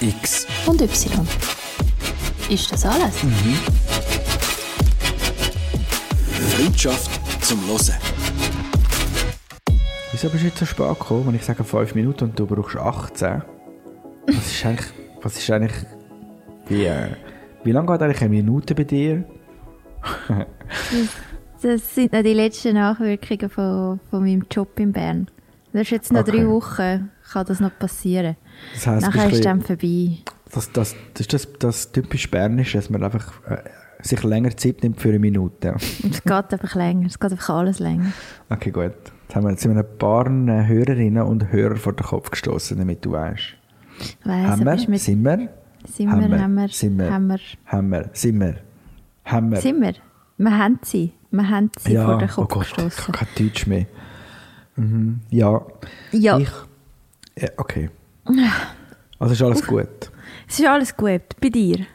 X. Und Y. Ist das alles? Freundschaft zum Hören. Wieso bist du jetzt so spät gekommen, wenn ich sage 5 Minuten und du brauchst 18? Was ist eigentlich, was ist eigentlich, wie, äh, wie lange geht eigentlich eine Minute bei dir? Das sind noch die letzten Nachwirkungen von, von meinem Job in Bern. Das ist jetzt noch Okay. drei Wochen, kann das noch passieren. Das heisst, du Nachher ist dann vorbei. das, das, das ist das, das typisch Bernische, dass man einfach äh, sich länger Zeit nimmt für eine Minute. Und es geht einfach länger, es geht einfach alles länger. Okay, gut. Jetzt, haben wir, jetzt sind wir ein paar äh, Hörerinnen und Hörer vor den Kopf gestoßen, damit du weißt. Ich weiss, Haben wir? mit, Sind wir? sind wir, haben wir, Sind wir? haben wir, Haben wir? Sind wir? Haben wir? sind wir. Wir haben sie. Wir haben sie ja, vor den oh Kopf Gott, ich gestoßen. kann kein Deutsch mehr. Mhm. Ja. Ja, Ich, ja, okay. Also ist alles gut. es ist alles gut. Bei dir?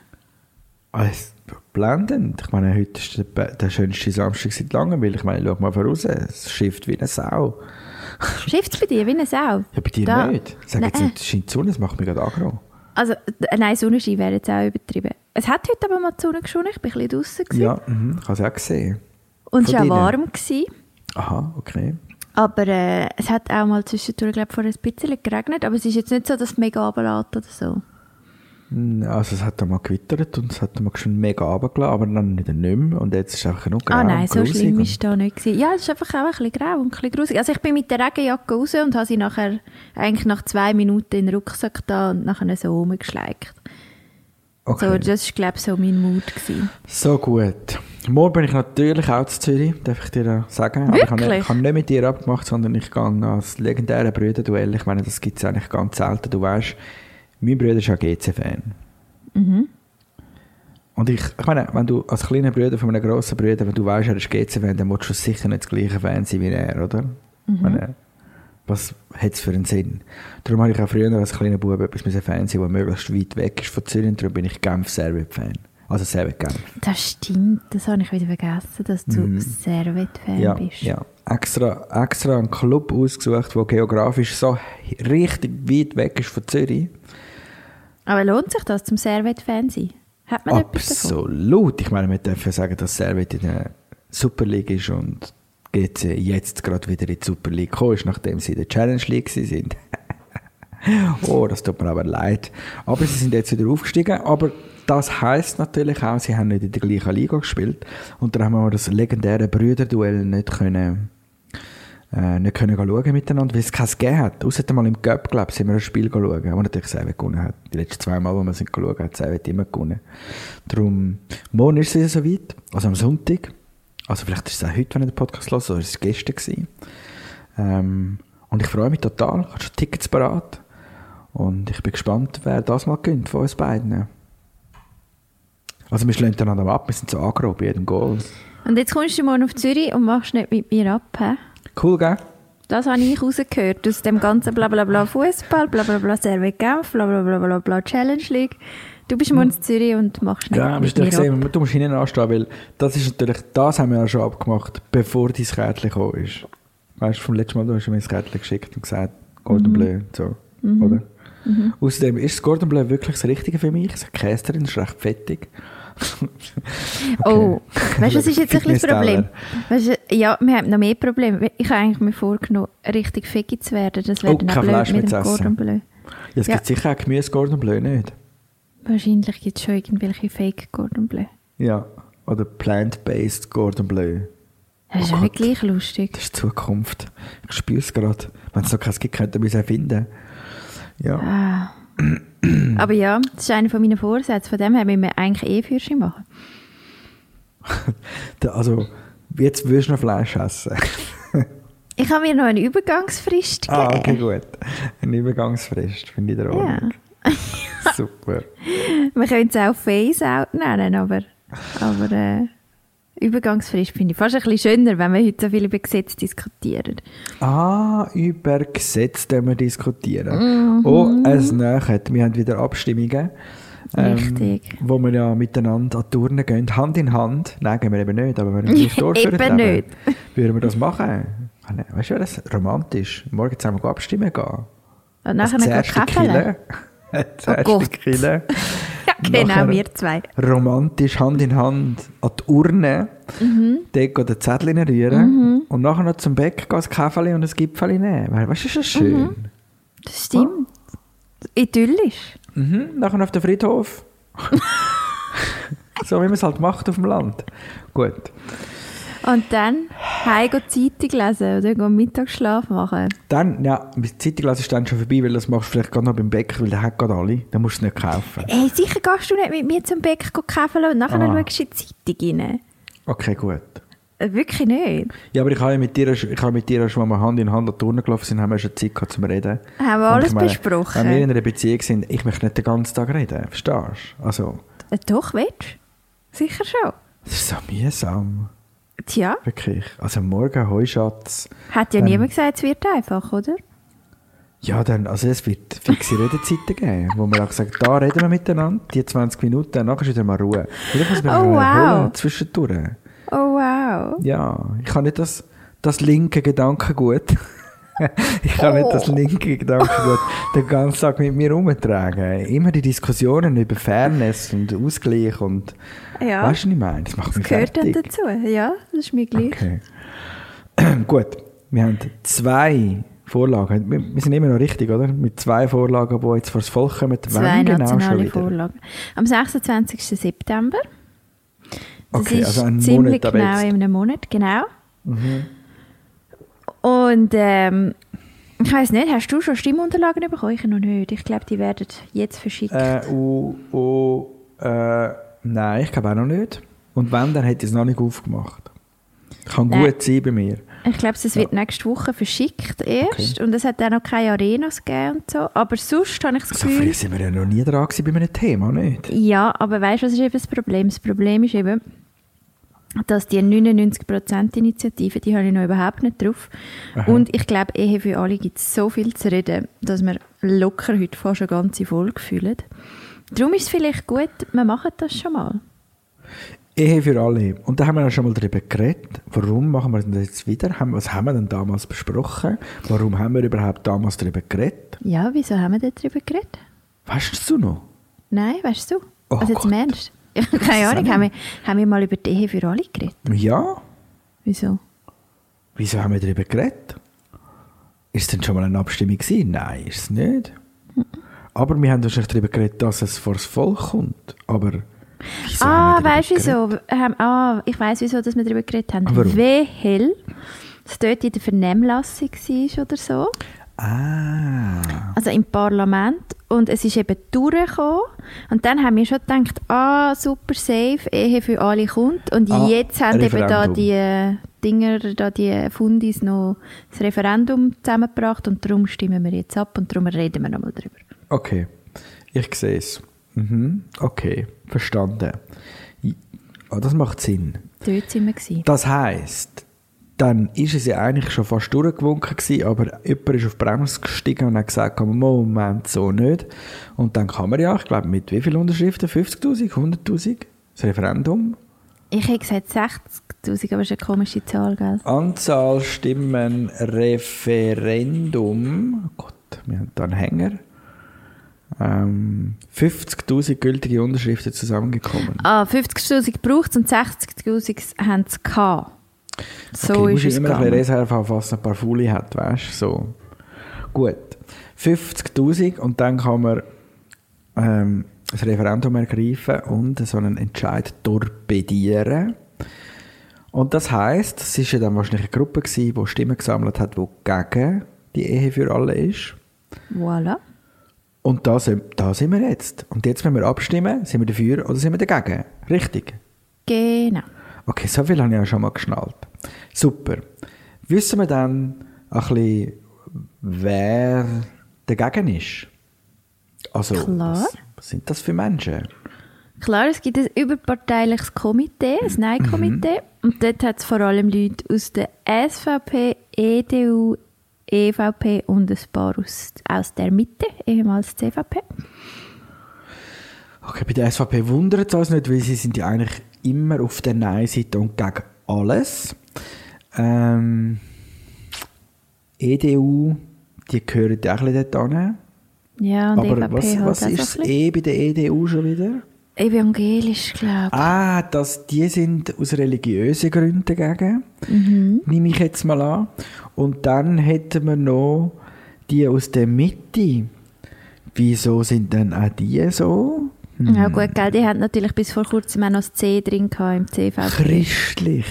Alles blendend. Ich meine, heute ist der, der schönste Samstag seit langem, weil ich meine, schau mal voraus, es schifft wie eine Sau. Schifft es bei dir wie eine Sau? Ja, bei dir Da- nicht. Sag jetzt nicht, es scheint die Sonne, das macht mich gerade aggro. Also, nein, Sonnenschein wäre jetzt auch übertrieben. Es hat heute aber mal die Sonne geschonen, ich war ein bisschen gewesen. Ja, mhm, ich habe es auch gesehen. Und es war auch warm. Gewesen. Aha, okay. Aber äh, es hat auch mal zwischendurch, glaube ich, vor ein bisschen geregnet. Aber es ist jetzt nicht so, dass es mega runterlässt oder so. Mm, Also es hat einmal gewittert und es hat einmal schon mega runtergelassen, aber dann wieder nicht mehr. Und jetzt ist es einfach nur grau ah nein, so schlimm ist es da nicht. Gewesen. Ja, es ist einfach auch ein bisschen grau und ein bisschen grusig. Also ich bin mit der Regenjacke raus und habe sie nachher, eigentlich nach zwei Minuten in den Rucksack da und nachher so rumgeschleicht. Okay. So, das war, glaube ich, so mein Mut. Gewesen. So gut. Morgen bin ich natürlich auch zu Zürich, darf ich dir da sagen. Aber ich habe, nicht, ich habe nicht mit dir abgemacht, sondern ich gehe als legendäre Brüderduell. Ich meine, das gibt es eigentlich ganz selten. Du weißt, mein Bruder ist ja GC-Fan. Mhm. Und ich, ich meine, wenn du als kleiner Bruder von einem grossen Bruder, wenn du weißt, er ist GC-Fan, dann willst du sicher nicht das gleiche Fan sein wie er, oder? Mhm. Meine, was hat es für einen Sinn? Darum habe ich auch früher als kleiner Bub etwas mit einem Fan sein, der möglichst weit weg ist von Zürich. Darum bin ich Genf-Servet-Fan. Also Servet-Genf. Das stimmt, das habe ich wieder vergessen, dass du Servet-Fan Mhm. Ja, bist. ja. Extra, extra einen Club ausgesucht, der geografisch so richtig weit weg ist von Zürich. Aber lohnt sich das, zum Servet-Fan sein? Hat man etwas davon? Absolut. Ich meine, wir dürfen sagen, dass Servet in der Super League ist und GC jetzt gerade wieder in die Super League gekommen ist, nachdem sie in der Challenge League sind. oh, das tut mir aber leid. Aber sie sind jetzt wieder aufgestiegen. Aber das heisst natürlich auch, sie haben nicht in der gleichen Liga gespielt. Und dann haben wir das legendäre Brüderduell nicht können, äh, nicht können schauen miteinander, weil es keins gegeben hat. Außer mal im Cup, glaube ich, sind wir ein Spiel schauen, wo natürlich Servet gewonnen hat. Die letzten zwei Mal, wo wir sind geschaut hat Servet immer gewonnen. Darum, morgen ist es soweit, also am Sonntag. Also vielleicht ist es auch heute, wenn ich den Podcast höre, oder es gestern gewesen. Ähm, und ich freue mich total, ich habe schon Tickets parat. Und ich bin gespannt, wer das mal gönnt von uns beiden. Also wir schlagen einander ab, wir sind so angerobt bei jedem Goal. Und jetzt kommst du morgen auf Zürich und machst nicht mit mir ab, hä? Cool, gell? Das habe ich rausgehört aus dem ganzen Blablabla Fußball, Blablabla Servet Genf, Blablabla Bla, Bla, Challenge League. Du bist morgen in Zürich und machst nicht Ja, mit mir gesehen, ab. du musst hinten anstehen, weil das ist natürlich, das haben wir ja schon abgemacht, bevor dein Kärtchen gekommen ist. Weißt du, vom letzten Mal, du hast mir das Kärtchen geschickt und gesagt, Gordon Bleu, so, oder? Außerdem ist das Gordon Bleu wirklich das Richtige für mich. Es hat Käse drin, es ist recht fettig. Oh, weißt du, was ist jetzt ein bisschen das. Problem? Weißt ja, wir haben noch mehr Probleme. Ich habe eigentlich mir vorgenommen, richtig fegi zu werden. Das wäre Oh, dann blöd mit mehr dem. Cordon Bleu. Ja, es Ja. gibt sicher auch Gemüse Gordon Bleu, nicht? Wahrscheinlich gibt es schon irgendwelche Fake Cordon Bleu. Ja. Oder Plant-Based Gordon Bleu. Das ist Oh ja nicht gleich lustig. Das ist die Zukunft. Ich spüre es gerade. Wenn es noch keins gibt, könnten wir es erfinden. Ja. Ah. Aber ja, das ist einer von meinen Vorsätzen. Von dem her müssen wir eigentlich eh Führerschein machen. Also, jetzt würdest du noch Fleisch essen. Ich habe mir noch eine Übergangsfrist gegeben. ah, okay, gut. Eine Übergangsfrist, finde ich der Ordnung. Super. Wir können es auch Phase-Out nennen, aber, aber äh, Übergangsfrist finde ich fast ein bisschen schöner, wenn wir heute so viel über Gesetze diskutieren. Ah, über Gesetze wir diskutieren. Mhm. Oh, es nähert. Wir haben wieder Abstimmungen. Richtig. Wo wir ja miteinander an die Turnen gehen, Hand in Hand. Nein, gehen wir eben nicht, aber wenn wir im Dorf Eben leben, nicht. würden wir das machen. Weißt du, das ist romantisch. Morgen zusammen abstimmen gehen. Und nachher Käppele. Killen. Zuerst Gott. die Kille. Genau, wir zwei. romantisch Hand in Hand an die Urne, Mhm. dort den Zettel rühren und nachher noch zum Bäck gehen, ein Käferli und ein Gipfeli nehmen. Weißt du, ist das schön? Das stimmt. Idyllisch. Mhm. Nachher auf den Friedhof. so wie man es halt macht auf dem Land. Gut. Und dann heim Zeitung lesen oder gehen Mittagsschlaf machen. Dann, ja, die Zeitung ist dann schon vorbei, weil das machst du vielleicht gerade noch beim Bäcker, weil der hat gerade alle. Dann musst du es nicht kaufen. Ey, sicher gehst du nicht mit mir zum Bäcker kaufen und nachher Ah. schaust du in die Zeitung rein. Okay, gut. Äh, Wirklich nicht. Ja, aber ich habe ja mit dir, ich habe mit dir schon mal Hand in Hand an die Turnen gelaufen sind, haben wir schon Zeit gehabt zum Reden. Haben wir alles meine, besprochen? Wenn wir in einer Beziehung sind, ich möchte nicht den ganzen Tag reden, verstehst du? Also, Äh, Doch, willst du? Sicher schon. das ist so mühsam, Tja, wirklich. Also morgen Heuschatz. hat ja Ähm. niemand gesagt, es wird einfach, oder? Ja, dann, also es wird fixe Redezeiten geben, wo man auch sagt, da reden wir miteinander, die 20 Minuten, danach ist wieder mal Ruhe. Vielleicht muss man Oh, mal wow. holen, zwischendurch. Oh wow. Ja, ich habe nicht das, das linke Gedankengut. ich kann nicht das linke Gedankengut den ganzen Tag mit mir rumtragen. Immer die Diskussionen über Fairness und Ausgleich und Ja, weißt du, was ich meine? Das macht das mich gehört dann fertig. dazu. Ja, das ist mir gleich. Okay. Gut, wir haben zwei Vorlagen. Wir, wir sind immer noch richtig, oder? Mit zwei Vorlagen, die jetzt vor das Volk kommen. Zwei Wann genau schon nationale wieder? Vorlagen. Am 26. September. Das Okay, ist also ziemlich Monat genau jetzt. in einem Monat, genau. Und ähm, ich weiß nicht, hast du schon Stimmunterlagen bekommen? Ich noch nicht. Ich glaube, die werden jetzt verschickt. Äh, uh, uh, äh, nein, ich glaube auch noch nicht. Und wenn, dann hätte ich es noch nicht aufgemacht. Kann Nein. gut sein bei mir. Ich glaube, es wird nächste Woche verschickt erst. Und es hat auch noch keine Arenas gegeben und so. Aber sonst habe ich das So Gefühl... früh sind wir ja noch nie dran bei einem Thema, nicht? Ja, aber weißt du, was ist eben das Problem? Das Problem ist eben, dass die 99%-Initiative, die habe ich noch überhaupt nicht drauf. Aha. Und ich glaube, Ehe für alle gibt es so viel zu reden, dass wir locker heute fast eine ganze Folge fühlen. Darum ist es vielleicht gut, wir machen das schon mal. Ehe für alle. Und da haben wir ja schon mal darüber geredet. Warum machen wir das jetzt wieder? Was haben wir denn damals besprochen? Warum haben wir überhaupt damals darüber geredet? Ja, wieso haben wir darüber geredet? Weißt du noch? Nein, weißt du? Oh also jetzt Gott. im Ernst? Keine Ahnung, haben wir, haben wir mal über die Ehe für alle geredet? Ja? Wieso? Wieso haben wir darüber geredet? Ist es denn schon mal eine Abstimmung gewesen? Nein, ist es nicht. Aber wir haben wahrscheinlich darüber geredet, dass es vor das Volk kommt. Aber ah, weißt du wieso? Ähm, ah, ich weiß wieso, dass wir darüber geredet haben. Ah, warum? Weil es dort in der Vernehmlassung war oder so. Ah. Also im Parlament. Und es ist eben durchgekommen. Und dann haben wir schon gedacht, ah, super safe, Ehe für alle kommt. Und Ah, jetzt haben eben da Referendum. die äh, Dinger, da die Fundis noch das Referendum zusammengebracht. Und darum stimmen wir jetzt ab und darum reden wir nochmal drüber. Okay, ich sehe es. Mhm. Okay, verstanden. Ah, das macht Sinn. Dort sind wir gewesen. Das heisst, dann ist es ja eigentlich schon fast durchgewunken gewesen, aber jemand ist auf die Bremse gestiegen und hat gesagt, Moment, so nicht. Und dann kann man ja, ich glaube, mit wie vielen Unterschriften? 50'000, 100'000? Das Referendum? Ich hätte gesagt 60'000, aber das ist eine komische Zahl, gell? Anzahl Stimmen Referendum. Oh Gott, wir haben da einen Hänger. Ähm, 50'000 gültige Unterschriften zusammengekommen. Ah, 50'000 braucht es und 60'000 haben es gehabt. So okay, ist musst es immer ein gegangen. Reserve haben, falls ein paar Fuli hat, weißt du? So. Gut. 50'000 und dann kann man ähm, das Referendum ergreifen und so einen Entscheid torpedieren. Und das heisst, es war ja dann wahrscheinlich eine Gruppe, gewesen, die Stimmen gesammelt hat, die gegen die Ehe für alle ist. Voilà. Und da sind, da sind wir jetzt. Und jetzt, wenn wir abstimmen, sind wir dafür oder sind wir dagegen? Richtig? Genau. Okay, so viel habe ich ja schon mal geschnallt. Super. Wissen wir dann ein bisschen, wer dagegen ist? Also, Klar. Was, sind das für Menschen? Klar, es gibt ein überparteiliches Komitee, ein Nein-Komitee. Und dort hat es vor allem Leute aus der SVP, EDU, EVP und ein paar aus, aus der Mitte, ehemals CVP. Okay, bei der SVP wundert es uns nicht, weil sie sind ja eigentlich immer auf der Nein-Seite und gegen alles. Ähm, EDU, die gehören ja auch ein bisschen dort. Ja, und Aber EVP was, halt was auch ist das. E bei der EDU schon wieder? Evangelisch, glaube ich. Ah, das, die sind aus religiösen Gründen dagegen, nehme ich jetzt mal an. Und dann hätten wir noch die aus der Mitte. Wieso sind denn auch die so? Ja gut, gell, die haben natürlich bis vor kurzem auch noch das C drin gehabt im CV. Christlich.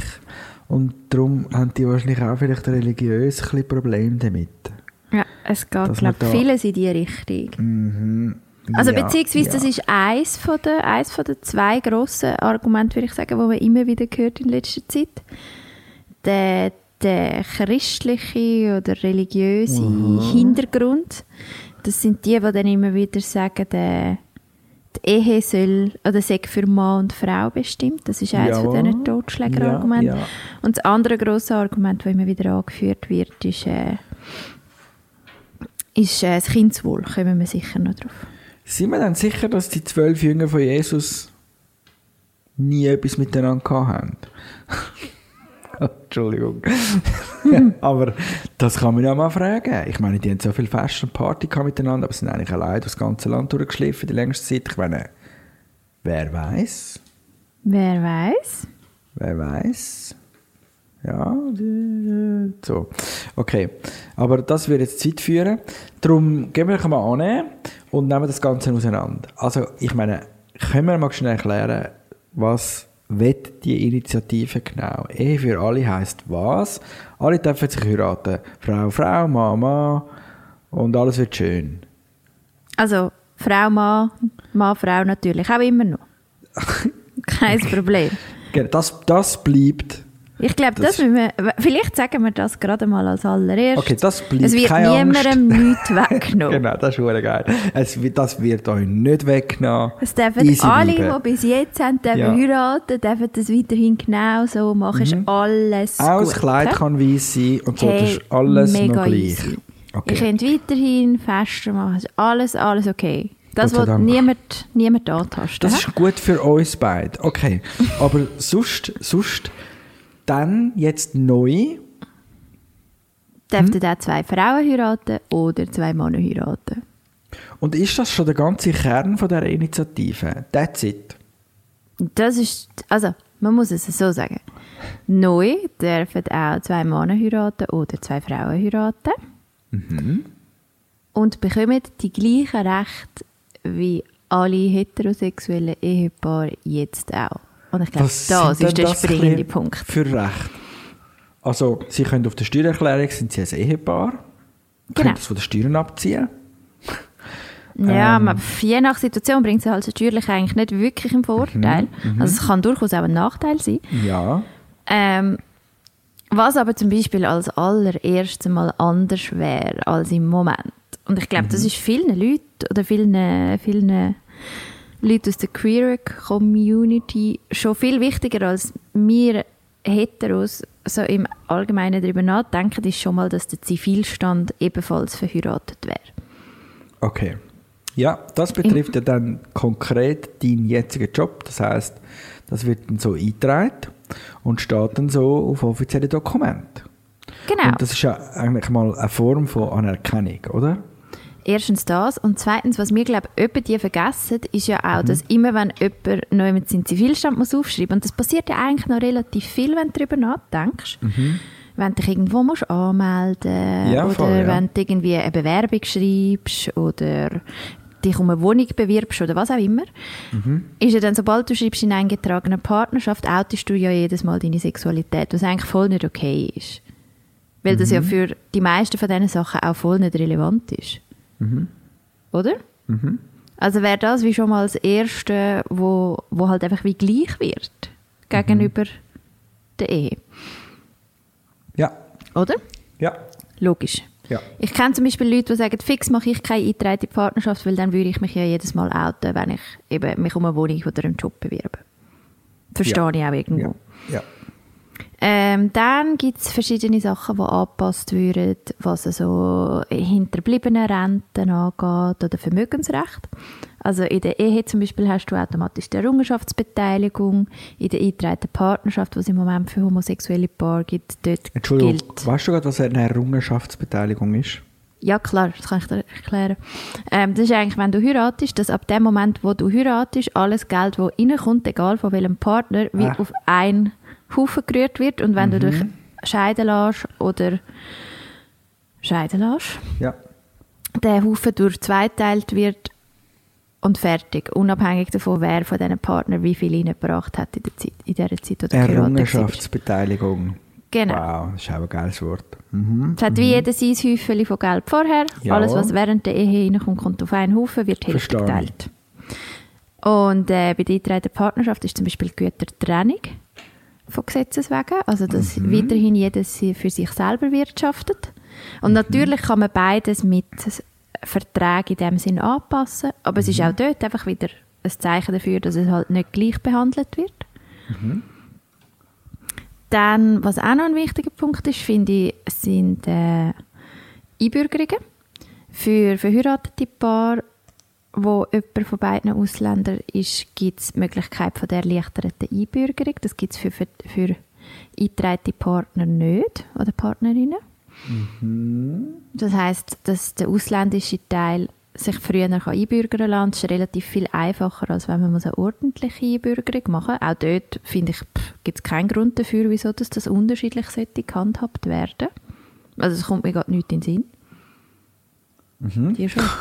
Und darum haben die wahrscheinlich auch vielleicht religiös ein bisschen Probleme damit. Ja, es geht, glaube ich, vieles in die Richtung. Also Ja, beziehungsweise das ja. ist eins von den, eins von den zwei grossen Argumente, würde ich sagen, die man immer wieder hört in letzter Zeit. Der, der christliche oder religiöse Mhm. Hintergrund, das sind die, die dann immer wieder sagen, der, Ehe soll oder sei für Mann und Frau bestimmt. Das ist eines von Jawohl. diesen Totschlägerargumenten. Ja, ja. Und das andere grosse Argument, das immer wieder angeführt wird, ist, äh, ist äh, das Kindeswohl. Kommen wir sicher noch drauf. Sind wir dann sicher, dass die zwölf Jünger von Jesus nie etwas miteinander haben? Entschuldigung. aber das kann man ja mal fragen. Ich meine, die haben so viel Fest und Party miteinander, aber sind eigentlich allein das ganze Land durchgeschliffen die längste Zeit. Ich meine, wer weiß? Wer weiß? Wer weiß? Ja, so. Okay. Aber das würde jetzt Zeit führen. Darum gehen wir mal annehmen und nehmen das Ganze auseinander. Also, ich meine, können wir mal schnell erklären, was wird die Initiative genau? Ehe für alle heisst was? Alle dürfen sich heiraten. Frau, Frau, Mann, Mann. Und alles wird schön. Also Frau, Mann, Mann, Frau natürlich, auch immer noch. Kein Problem. Genau, Das, das bleibt. Ich glaube, Das- das, müssen wir, vielleicht sagen wir das gerade mal als allererstes. Okay, das bleibt. Es wird niemandem nichts weggenommen. Genau, das ist geil. Es, das wird euch nicht weggenommen. Es dürfen Easy alle, bleiben. die bis jetzt haben, dürfen Ja. heiraten, dürfen das weiterhin genau so machen. Ist alles Auch gut. das Kleid kann weiss sein und so, das Hey, ist alles mega noch gleich. easy. Ihr Okay. könnt weiterhin Feste machen. Ist alles, alles okay. Das Dank. niemand, niemand antasten. Das ist gut für uns beide. Okay. Aber sonst, sonst dann jetzt neu. Dürften auch zwei Frauen heiraten oder zwei Männer heiraten. Und ist das schon der ganze Kern von dieser Initiative? That's it. Das ist, also, man muss es so sagen. Neu dürfen auch zwei Männer heiraten oder zwei Frauen heiraten. Mhm. Und bekommen die gleichen Rechte wie alle heterosexuellen Ehepaare jetzt auch. Und ich glaube, das ist der das springende Punkt. Für Recht. Also, Sie können auf der Steuererklärung sind Sie ein Ehepaar. Genau. Können das von den Steuern abziehen. Ja, Ähm. man, je nach Situation bringt es halt steuerlich eigentlich nicht wirklich einen Vorteil. Mhm, Also es kann durchaus auch ein Nachteil sein. Ja. Ähm, was aber zum Beispiel als allererstes mal anders wäre als im Moment. Und ich glaube, das ist vielen Leuten oder vielen, vielen Leuten aus der Queer Community schon viel wichtiger als wir Heteros so im Allgemeinen darüber nachdenken, ist schon mal, dass der Zivilstand ebenfalls verheiratet wäre. Okay. Ja, das betrifft ja dann konkret deinen jetzigen Job. Das heißt, das wird dann so eingetragen und steht dann so auf offiziellen Dokumenten. Genau. Und das ist ja eigentlich mal eine Form von Anerkennung, oder? Erstens das und zweitens, was wir glaube ich die vergessen, ist ja auch, Mhm. dass immer wenn jemand neu mit seinem Zivilstand muss aufschreiben und das passiert ja eigentlich noch relativ viel, wenn du darüber nachdenkst. Wenn du dich irgendwo musst anmelden Mhm. Ja, oder voll, ja. wenn du irgendwie eine Bewerbung schreibst oder dich um eine Wohnung bewirbst oder was auch immer, Mhm. ist ja dann, sobald du schreibst in eingetragener Partnerschaft, outest du ja jedes Mal deine Sexualität, was eigentlich voll nicht okay ist. Weil das ja Mhm. für die meisten von diesen Sachen auch voll nicht relevant ist. Mhm. Oder? Also wäre das wie schon mal das Erste, wo, wo halt einfach wie gleich wird gegenüber der Ehe. Ja. Oder? Ja. Logisch. Ja. Ich kenne zum Beispiel Leute, die sagen, fix mache ich keine eingetragene Partnerschaft, weil dann würde ich mich ja jedes Mal outen, wenn ich eben mich um eine Wohnung oder einen Job bewerbe. Verstehe Ja. ich auch irgendwo. Ja. ja. Ähm, dann gibt es verschiedene Sachen, die angepasst würden, was so hinterbliebene Renten angeht oder Vermögensrecht. Also in der Ehe zum Beispiel hast du automatisch die Errungenschaftsbeteiligung. In der eingetragenen Partnerschaft, die es im Moment für homosexuelle Paare gibt, dort Entschuldigung, gilt. weißt du gerade, was eine Errungenschaftsbeteiligung ist? Ja, klar, das kann ich dir erklären. Ähm, das ist eigentlich, wenn du heiratest, dass ab dem Moment, wo du heiratest, alles Geld, das reinkommt, egal von welchem Partner, wie Ah. auf einen Haufen gerührt wird. Und wenn du dich scheiden lässt oder scheiden lässt, Ja. der Haufen durch zweiteilt wird und fertig, unabhängig davon, wer von diesen Partnern wie viel reingebracht hat in der Zeit, in dieser Zeit, oder. Errungenschaftsbeteiligung. Genau. Wow, das ist auch ein geiles Wort. Mhm. Es hat wie jeder sein Häufchen von Geld vorher. Ja. Alles, was während der Ehe reinkommt, kommt auf einen Haufen, wird ich. geteilt. Und äh, bei der eingetragenen Partnerschaft ist zum Beispiel Gütertrennung von Gesetzes wegen. Also, dass Mhm. weiterhin jeder sie für sich selber wirtschaftet. Und Mhm. natürlich kann man beides mit Verträgen in dem Sinn anpassen. Aber es ist Mhm. auch dort einfach wieder ein Zeichen dafür, dass es halt nicht gleich behandelt wird. Mhm. Dann, was auch noch ein wichtiger Punkt ist, finde ich, sind äh, Einbürgerungen. Für verheiratete Paare, wo jemand von beiden Ausländern ist, gibt es die Möglichkeit von der erleichterten Einbürgerung. Das gibt es für, für, für eingetragene Partner nicht oder Partnerinnen. Das heißt, dass der ausländische Teil sich früher kann einbürgern kann. Das ist relativ viel einfacher, als wenn man muss eine ordentliche Einbürgerung machen muss. Auch dort, finde ich, gibt es keinen Grund dafür, wieso das, das unterschiedlich sollte gehandhabt werden. Also es kommt mir gerade nicht in den Sinn. Mhm. Dir schon?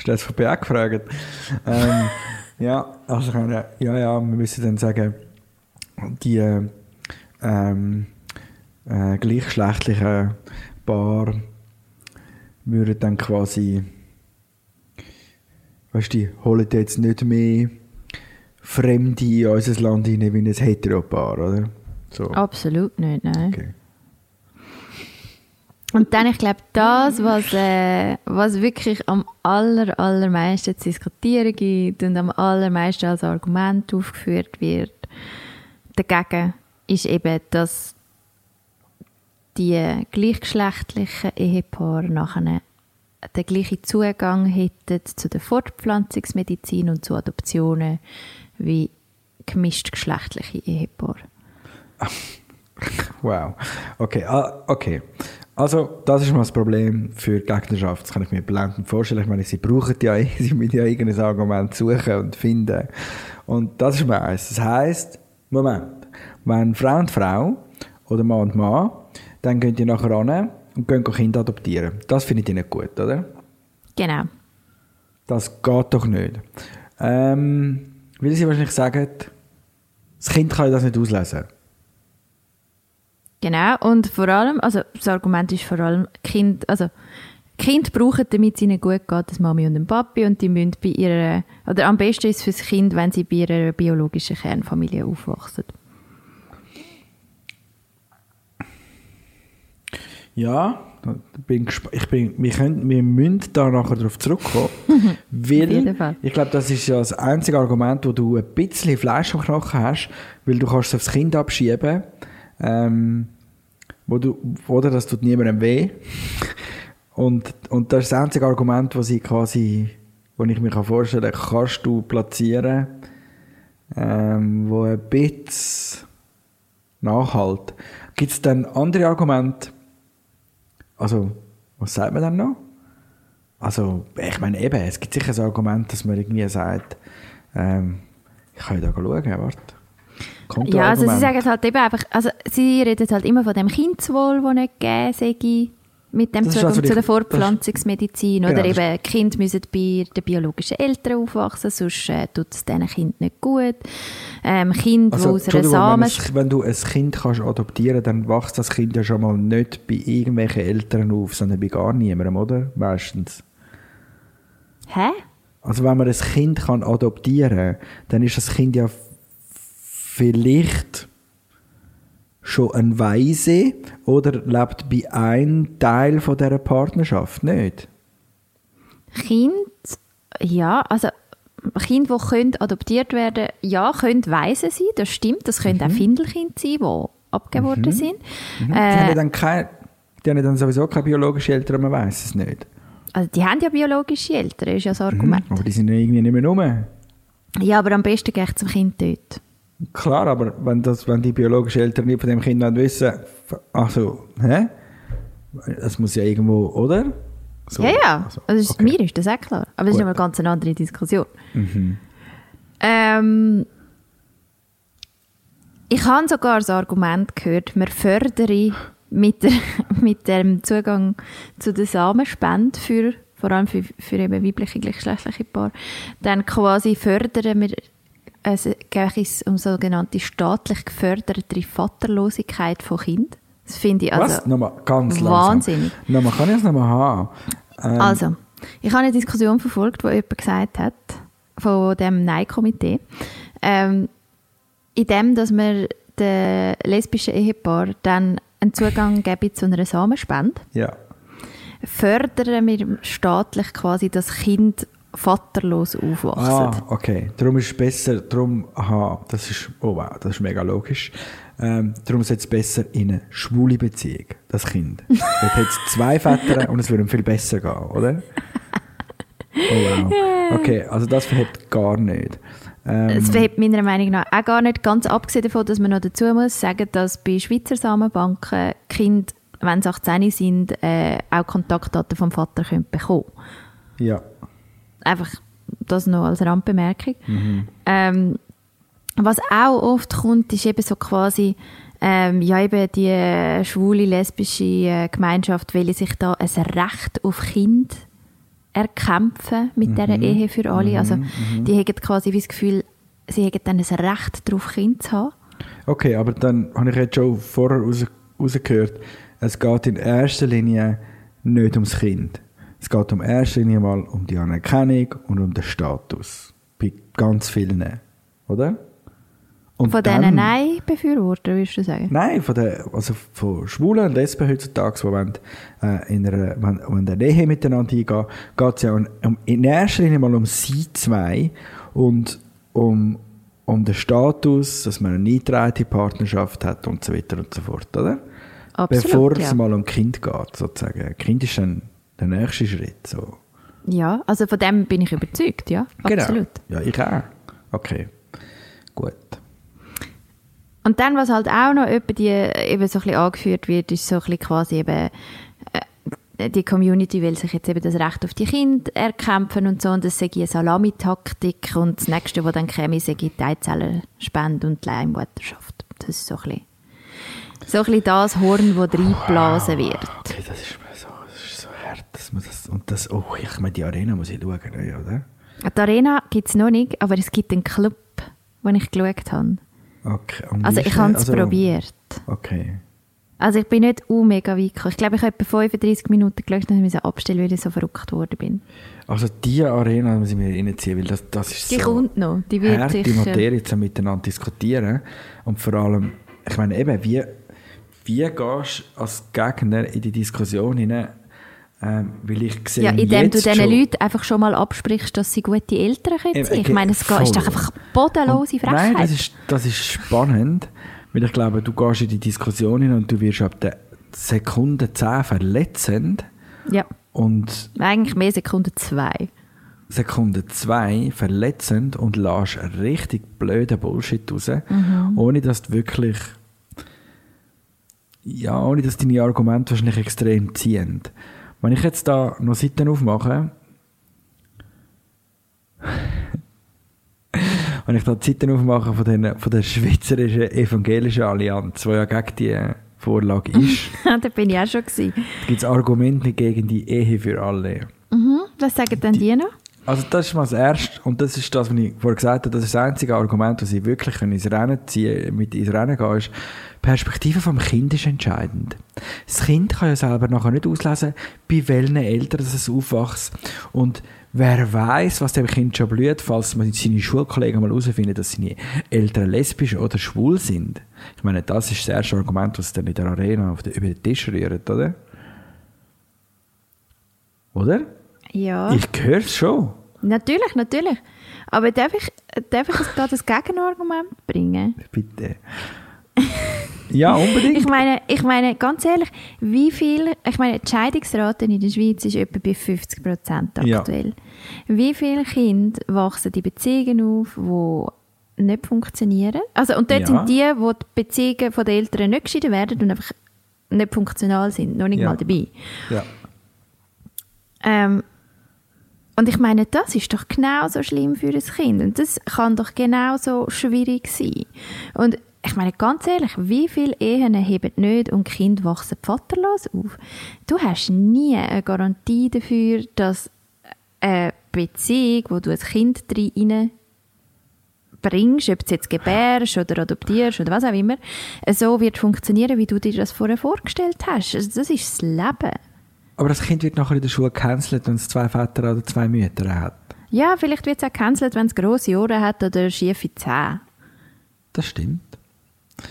Hast du das von BA gefragt? ähm, ja, also ja, ja, wir müssen dann sagen, die äh, ähm, äh, gleichgeschlechtlichen Paar würden dann quasi, weißt du, die holen jetzt nicht mehr Fremde in unser Land rein wie ein Heteropaar, oder? So. Absolut nicht, nein. Okay. Und dann, ich glaube, das, was, äh, was wirklich am aller, allermeisten zu diskutieren gibt und am allermeisten als Argument aufgeführt wird, dagegen ist eben, dass die gleichgeschlechtlichen Ehepaare nachher den gleichen Zugang hätten zu der Fortpflanzungsmedizin und zu Adoptionen wie gemischtgeschlechtliche Ehepaare. Wow. Okay, ah, okay. Also, das ist mal das Problem für die Gegnerschaft. Das kann ich mir blendend vorstellen. Ich meine, sie brauchen ja, sie müssen ja irgendein Argument suchen und finden. Und das ist mal eins. Das heisst, Moment, wenn Frau und Frau oder Mann und Mann, dann gehen die nachher ran und gehen Kinder adoptieren. Das finde ich nicht gut, oder? Genau. Das geht doch nicht. Ähm, weil sie wahrscheinlich sagen, das Kind kann das nicht auslesen. Genau, und vor allem, also das Argument ist vor allem, Kind, also Kind brauchen, damit es ihnen gut geht, das Mami und ein Papi und die müssen bei ihrer, oder am besten ist es für das Kind, wenn sie bei ihrer biologischen Kernfamilie aufwachsen. Ja, bin ich bin, wir, können, wir müssen da nachher darauf zurückkommen. weil jeden Fall. ich glaube, das ist ja das einzige Argument, wo du ein bisschen Fleisch am Knochen hast, weil du kannst es aufs Kind abschieben. Ähm, wo du, oder das tut niemandem weh. Und, und das ist das einzige Argument, was ich quasi, wo ich mir vorstellen kann, kannst du platzieren, ähm, wo ein bisschen nachhalt. Gibt es dann andere Argumente? Also, was sagt man dann noch? Also, ich meine eben, es gibt sicher ein Argument, dass man irgendwie sagt, ähm, ich kann ja da schauen, warte. Kommt Ja, also sie sagen halt eben einfach, also sie reden halt immer von dem Kindeswohl, das nicht gegeben sei, mit dem Zugang also zu der Fortpflanzungsmedizin. Genau, oder das- eben, Kind müssen bei den biologischen Eltern aufwachsen, sonst äh, tut es diesen Kind nicht gut. Ähm, Kind, Also, wo aus einer Entschuldigung, wenn, Samen... es, wenn du ein Kind kannst adoptieren dann wächst das Kind ja schon mal nicht bei irgendwelchen Eltern auf, sondern bei gar niemandem, oder? Meistens. Hä? Also wenn man ein Kind kann adoptieren dann ist das Kind ja vielleicht schon ein Weise oder lebt bei einem Teil von dieser Partnerschaft nicht. Kind, ja, also Kinder, die können adoptiert werden ja, können Waisen sein, das stimmt. Das können Mhm. auch Findelkinder sein, die abgegeben worden sind. Die, haben ja Äh, dann kein, die haben dann sowieso keine biologischen Eltern, man weiß es nicht. also die haben ja biologische Eltern, ist ja das Argument. Aber die sind ja irgendwie nicht mehr rum. Ja, aber am besten geht es zum Kind dort. Klar, aber wenn, das, wenn die biologischen Eltern nicht von dem Kind wollen wissen, also, hä? Das muss ja irgendwo, oder? So, Ja, ja. also, Also, ist- okay. Mir ist das auch klar. Aber das ist Gut. ganz eine andere Diskussion. Mhm. Ähm, ich habe sogar das Argument gehört, man fördere mit, der, mit dem Zugang zu der Samenspende für vor allem für, für eben weibliche gleichgeschlechtliche Paare, dann quasi fördern wir also, geht es um sogenannte staatlich geförderte Vaterlosigkeit von Kindern. Das finde ich also Was? Nochmal ganz wahnsinnig. langsam. Nochmal, kann ich es nochmal haben? Ähm, Also, ich habe eine Diskussion verfolgt, wo jemand gesagt hat, von dem Nein-Komitee, ähm, in dem, dass wir den lesbischen Ehepaar dann einen Zugang geben zu einer Samenspende, Ja. fördern wir staatlich quasi, dass Kind vaterlos aufwachsen. Ah, okay. Darum ist es besser, darum, aha, das ist, oh wow, das ist mega logisch. Ähm, darum ist es besser in eine schwule Beziehung, das Kind. Dort hat es zwei Väter und es würde ihm viel besser gehen, oder? Oh wow. Okay, also das verhebt gar nicht. Ähm, Es verhebt meiner Meinung nach auch gar nicht, ganz abgesehen davon, dass man noch dazu muss sagen, dass bei Schweizer Samenbanken Kinder, wenn sie 18 sind, äh, auch Kontaktdaten vom Vater können bekommen ja. Einfach das noch als Randbemerkung. Ähm, was auch oft kommt, ist eben so quasi, ähm, ja eben die äh, schwule, lesbische äh, Gemeinschaft will sich da ein Recht auf Kind erkämpfen mit dieser Ehe für alle. Also die haben quasi wie das Gefühl, sie haben dann ein Recht darauf, Kind zu haben. Okay, aber dann habe ich jetzt schon vorher raus, rausgehört, es geht in erster Linie nicht ums Kind. Es geht in erster Linie mal um die Anerkennung und um den Status. Bei ganz vielen, oder? Und Von diesen Nein-Befürwortern, würdest du sagen? Nein, von, der, also von Schwulen und Lesben heutzutage, die wollen, äh, in einer, wenn, wenn eine Ehe miteinander eingehen, geht es ja um, um, in erster Linie mal um sie zwei und um, um den Status, dass man eine eingetragene Partnerschaft hat und so weiter und so fort, oder? Absolut, Bevor ja. es mal um Kind geht, sozusagen. Kind ist dann der nächste Schritt. So. Ja, also von dem bin ich überzeugt, ja, absolut. Genau. Ja, ich auch. Okay, gut. Und dann, was halt auch noch etwa die, eben so ein bisschen angeführt wird, ist so ein bisschen quasi eben, äh, die Community will sich jetzt eben das Recht auf die Kinder erkämpfen und so, und das sei eine Salamitaktik und das Nächste, was dann käme, sei die Eizellenspende und die Leihmutterschaft. Das ist so ein bisschen, so ein bisschen das Horn, das reingeblasen wird. Okay, das ist hart, dass man das, und das, oh, ich meine, die Arena muss ich schauen, oder? Die Arena gibt es noch nicht, aber es gibt einen Club, den ich geschaut habe. Okay. Also ich habe es Also, probiert. Okay. Also ich bin nicht uh, mega weit gekommen. Ich glaube, ich habe etwa 35 Minuten geschaut und musste abstellen, weil ich so verrückt worden bin. Also die Arena muss ich mir reinziehen, weil das, das ist Die so kommt noch. Die wird harte sicher... Materie zu miteinander diskutieren. Und vor allem, ich meine eben, wie, wie gehst du als Gegner in die Diskussion hinein, ähm, weil ich sehe Ja, indem du diesen Leuten einfach schon mal absprichst, dass sie gute Eltern können sein. Ich meine, es voll. ist doch einfach bodenlose Und Frechheit. Nein, das ist, das ist spannend, weil ich glaube, du gehst in die Diskussion hinein und du wirst ab der Sekunde 10 verletzend ja, und eigentlich mehr Sekunde zwei. Sekunde 2 verletzend und lässt richtig blöden Bullshit raus, Mhm. ohne dass du wirklich ja, ohne dass deine Argumente wahrscheinlich extrem ziehen. Wenn ich jetzt da noch Seiten aufmache, wenn ich da die Seiten aufmache von, den, von der Schweizerischen Evangelischen Allianz, die ja gegen die Vorlage ist, da bin ich auch schon gewesen. gibt es Argumente gegen die Ehe für alle. Mhm. Was sagen denn die noch? Also das ist mal das Erste und das ist das, was ich vorher gesagt habe, das ist das einzige Argument, das ich wirklich ins Rennen ziehen mit ins Rennen gehen ist, die Perspektive vom Kind ist entscheidend. Das Kind kann ja selber nachher nicht auslesen, bei welchen Eltern es aufwächst und wer weiß, was dem Kind schon blüht, falls man seine Schulkollegen mal herausfinden, dass seine Eltern lesbisch oder schwul sind. Ich meine, das ist das erste Argument, was dann in der Arena auf den, über den Tisch rührt, oder? Oder? Ja, Ich höre es schon. Natürlich, natürlich. Aber darf ich, darf ich jetzt gerade das Gegenargument bringen? Bitte. ja, unbedingt. Ich meine, ich meine, ganz ehrlich, wie viel, ich meine, die Scheidungsrate in der Schweiz ist etwa bei 50 Prozent Ja. aktuell. Wie viele Kinder wachsen in Beziehungen auf, die nicht funktionieren? Also, und dort Ja. sind die, wo die Beziehungen von den Eltern nicht geschieden werden und einfach nicht funktional sind, noch nicht Ja. mal dabei. ja. Ähm, und ich meine, das ist doch genauso schlimm für ein Kind. Und das kann doch genauso schwierig sein. Und ich meine, ganz ehrlich, wie viele Ehen heben nicht und Kind wachsen vaterlos auf? Du hast nie eine Garantie dafür, dass eine Beziehung, wo du ein Kind rein bringst, ob du jetzt gebärst oder adoptierst oder was auch immer, so wird funktionieren, wie du dir das vorher vorgestellt hast. Also das ist das Leben. Aber das Kind wird nachher in der Schule gecancelt, wenn es zwei Väter oder zwei Mütter hat. Ja, vielleicht wird es auch gecancelt, wenn es grosse Ohren hat oder schiefe Zähne. Das stimmt.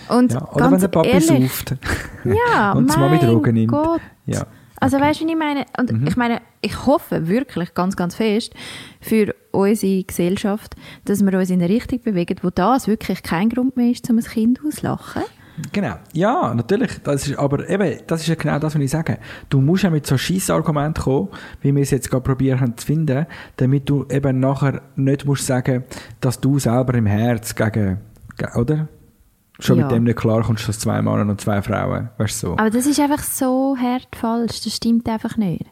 Und Ja. Oder wenn der Papi ehrlich, sauft. Ja, und die Mami Drogen nimmt. Gott. Ja. Also weißt du, ich meine? Und Mhm. ich meine, ich hoffe wirklich ganz, ganz fest für unsere Gesellschaft, dass wir uns in eine Richtung bewegen, wo das wirklich kein Grund mehr ist, um ein Kind auszulachen. Genau. Ja, natürlich. Das ist, aber eben, das ist ja genau das, was ich sage. Du musst ja mit so Scheissargumenten kommen, wie wir es jetzt gerade probiert haben zu finden, damit du eben nachher nicht musst sagen, dass du selber im Herz gegen, ge- oder? Schon Ja. mit dem nicht klar kommst, dass zwei Männer und zwei Frauen, weißt du so. Aber das ist einfach so hart falsch. Das stimmt einfach nicht.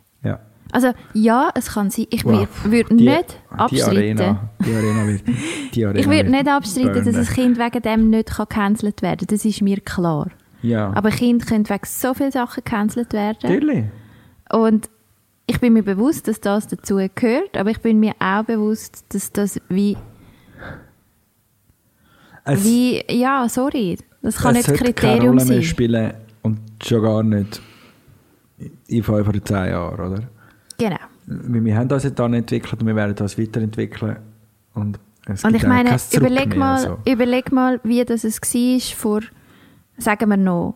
Also ja, es kann sein. Ich Wow. würde nicht Die abstreiten. Arena, die Arena wird, die Arena Ich würde nicht abstreiten, dass ein Kind wegen dem nicht gecancelt werden kann. Das ist mir klar. Ja. Aber Kinder können wegen so vielen Sachen gecancelt werden. Natürlich. Und ich bin mir bewusst, dass das dazu gehört, aber ich bin mir auch bewusst, dass das wie, Es, wie ja, sorry, das kann nicht keine Kriterium Rolle mehr sein. spielen und schon gar nicht in fünf oder zehn Jahren, oder? Genau. Wir, haben das jetzt dann entwickelt und wir werden das weiterentwickeln. Und, es Und ich meine, überleg mehr, mal, so. überleg mal, wie das es war vor, sagen wir noch,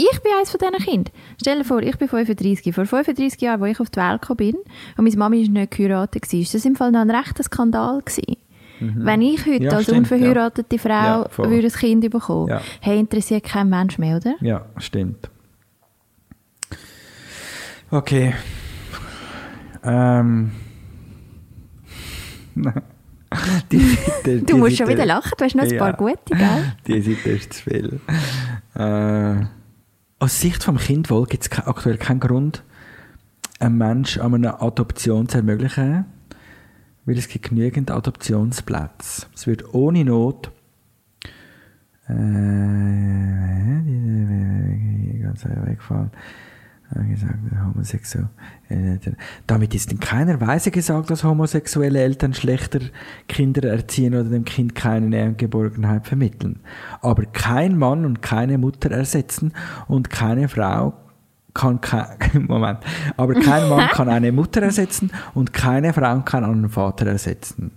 ich bin eines von diesen Kindern. Stell dir vor, ich bin 35. Vor 35 Jahren, als ich auf die Welt gekommen bin und meine Mami ist nicht geheiratet war, ist das im Fall noch ein rechter Skandal gewesen. Wenn ich heute Mhm. Ja, als stimmt, unverheiratete Frau Ja, würde ein Kind bekommen, Ja. hey, interessiert kein Mensch mehr, oder? Ja, stimmt. Okay. Ähm. die Seite, Du die musst schon wieder lachen, du hast noch ein Ja. paar gute, gell? Die Seite ist zu viel. Äh, aus Sicht vom Kind wohl gibt es aktuell keinen Grund, einem Menschen an einer Adoption zu ermöglichen, weil es gibt genügend Adoptionsplätze. Es wird ohne Not äh, die- ganz weggefallen. Gesagt, homosexuell. äh, Damit ist in keiner Weise gesagt, dass homosexuelle Eltern schlechter Kinder erziehen oder dem Kind keine Nähe und Geborgenheit vermitteln. Aber kein Mann und keine Mutter ersetzen und keine Frau kann kein, Moment, aber kein Mann kann eine Mutter ersetzen und keine Frau kann einen Vater ersetzen.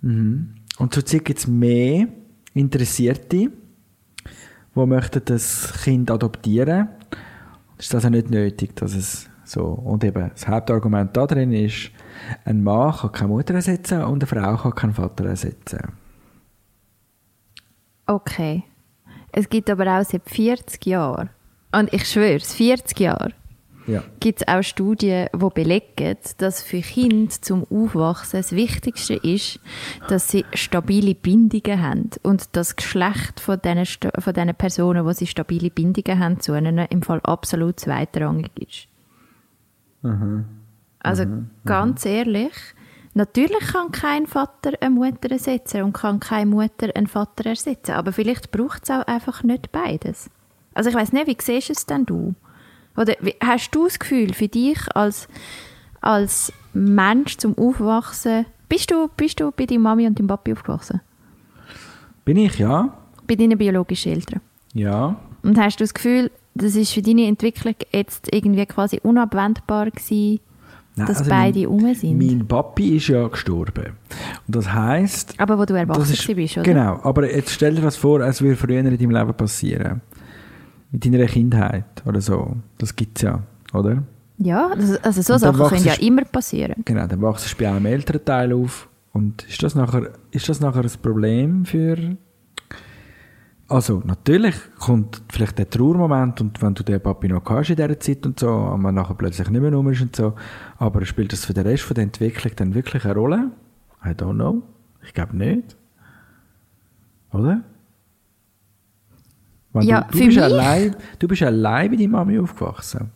Mhm. Und zurzeit gibt es mehr Interessierte, die möchten das Kind adoptieren. Ist das auch nicht nötig, dass es so. Und eben, das Hauptargument da drin ist, ein Mann kann keine Mutter ersetzen und eine Frau kann keinen Vater ersetzen. Okay. Es gibt aber auch seit 40 Jahren, und ich schwöre, 40 Jahre, Ja. gibt es auch Studien, die belegen, dass für Kinder zum Aufwachsen das Wichtigste ist, dass sie stabile Bindungen haben und das Geschlecht von diesen, von diesen Personen, die sie stabile Bindungen haben, zu ihnen im Fall absolut zweitrangig ist. Also ganz ehrlich, natürlich kann kein Vater eine Mutter ersetzen und kann keine Mutter einen Vater ersetzen, aber vielleicht braucht es auch einfach nicht beides. Also ich weiß nicht, wie siehst du es denn du? Oder hast du das Gefühl für dich als, als Mensch zum Aufwachsen, bist du, bist du bei deiner Mami und deinem Papi aufgewachsen? Bin ich, ja? Bei deinen biologischen Eltern? Ja. Und hast du das Gefühl, das ist für deine Entwicklung jetzt irgendwie quasi unabwendbar gewesen, Nein, dass also beide mein, um sind? Mein Papi ist ja gestorben. Und das heisst, Aber wo du erwachsen ist, bist, oder? Genau, aber jetzt stell dir das vor, es würde früher in deinem Leben passieren. Mit deiner Kindheit oder so. Das gibt es ja, oder? Ja, das, also so Sachen können ja immer passieren. Genau, dann wachst du bei einem älteren Teil auf. Und ist das nachher, ist das nachher ein Problem für... Also, natürlich kommt vielleicht der Trauermoment und wenn du den Papi noch hast in dieser Zeit und so, und man nachher plötzlich nicht mehr rum ist und so, aber spielt das für den Rest von der Entwicklung dann wirklich eine Rolle? I don't know. Ich glaube nicht. Oder? Wenn Ja, du, du bist allein, du bist allein bei deiner Mami aufgewachsen.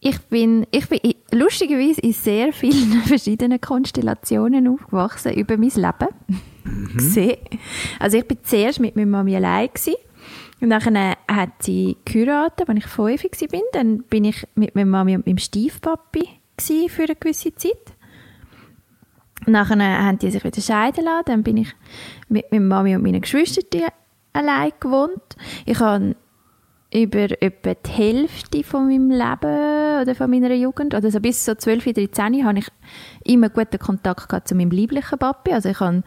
ich bin, ich bin lustigerweise in sehr vielen verschiedenen Konstellationen aufgewachsen über mein Leben. Mhm. Also ich bin zuerst mit meiner Mami allein gewesen. Und dann hat sie geheiratet, als ich fünf war. Dann bin ich mit meiner Mami und meinem Stiefpapi für eine gewisse Zeit. Nachher haben die sich wieder scheiden lassen. Dann bin ich mit meiner Mami und meinen Geschwistern allein gewohnt. Ich habe über etwa die Hälfte von meinem Leben oder von meiner Jugend, oder so bis so 12, 13, habe ich immer guten Kontakt gehabt zu meinem lieblichen Papi. Also ich habe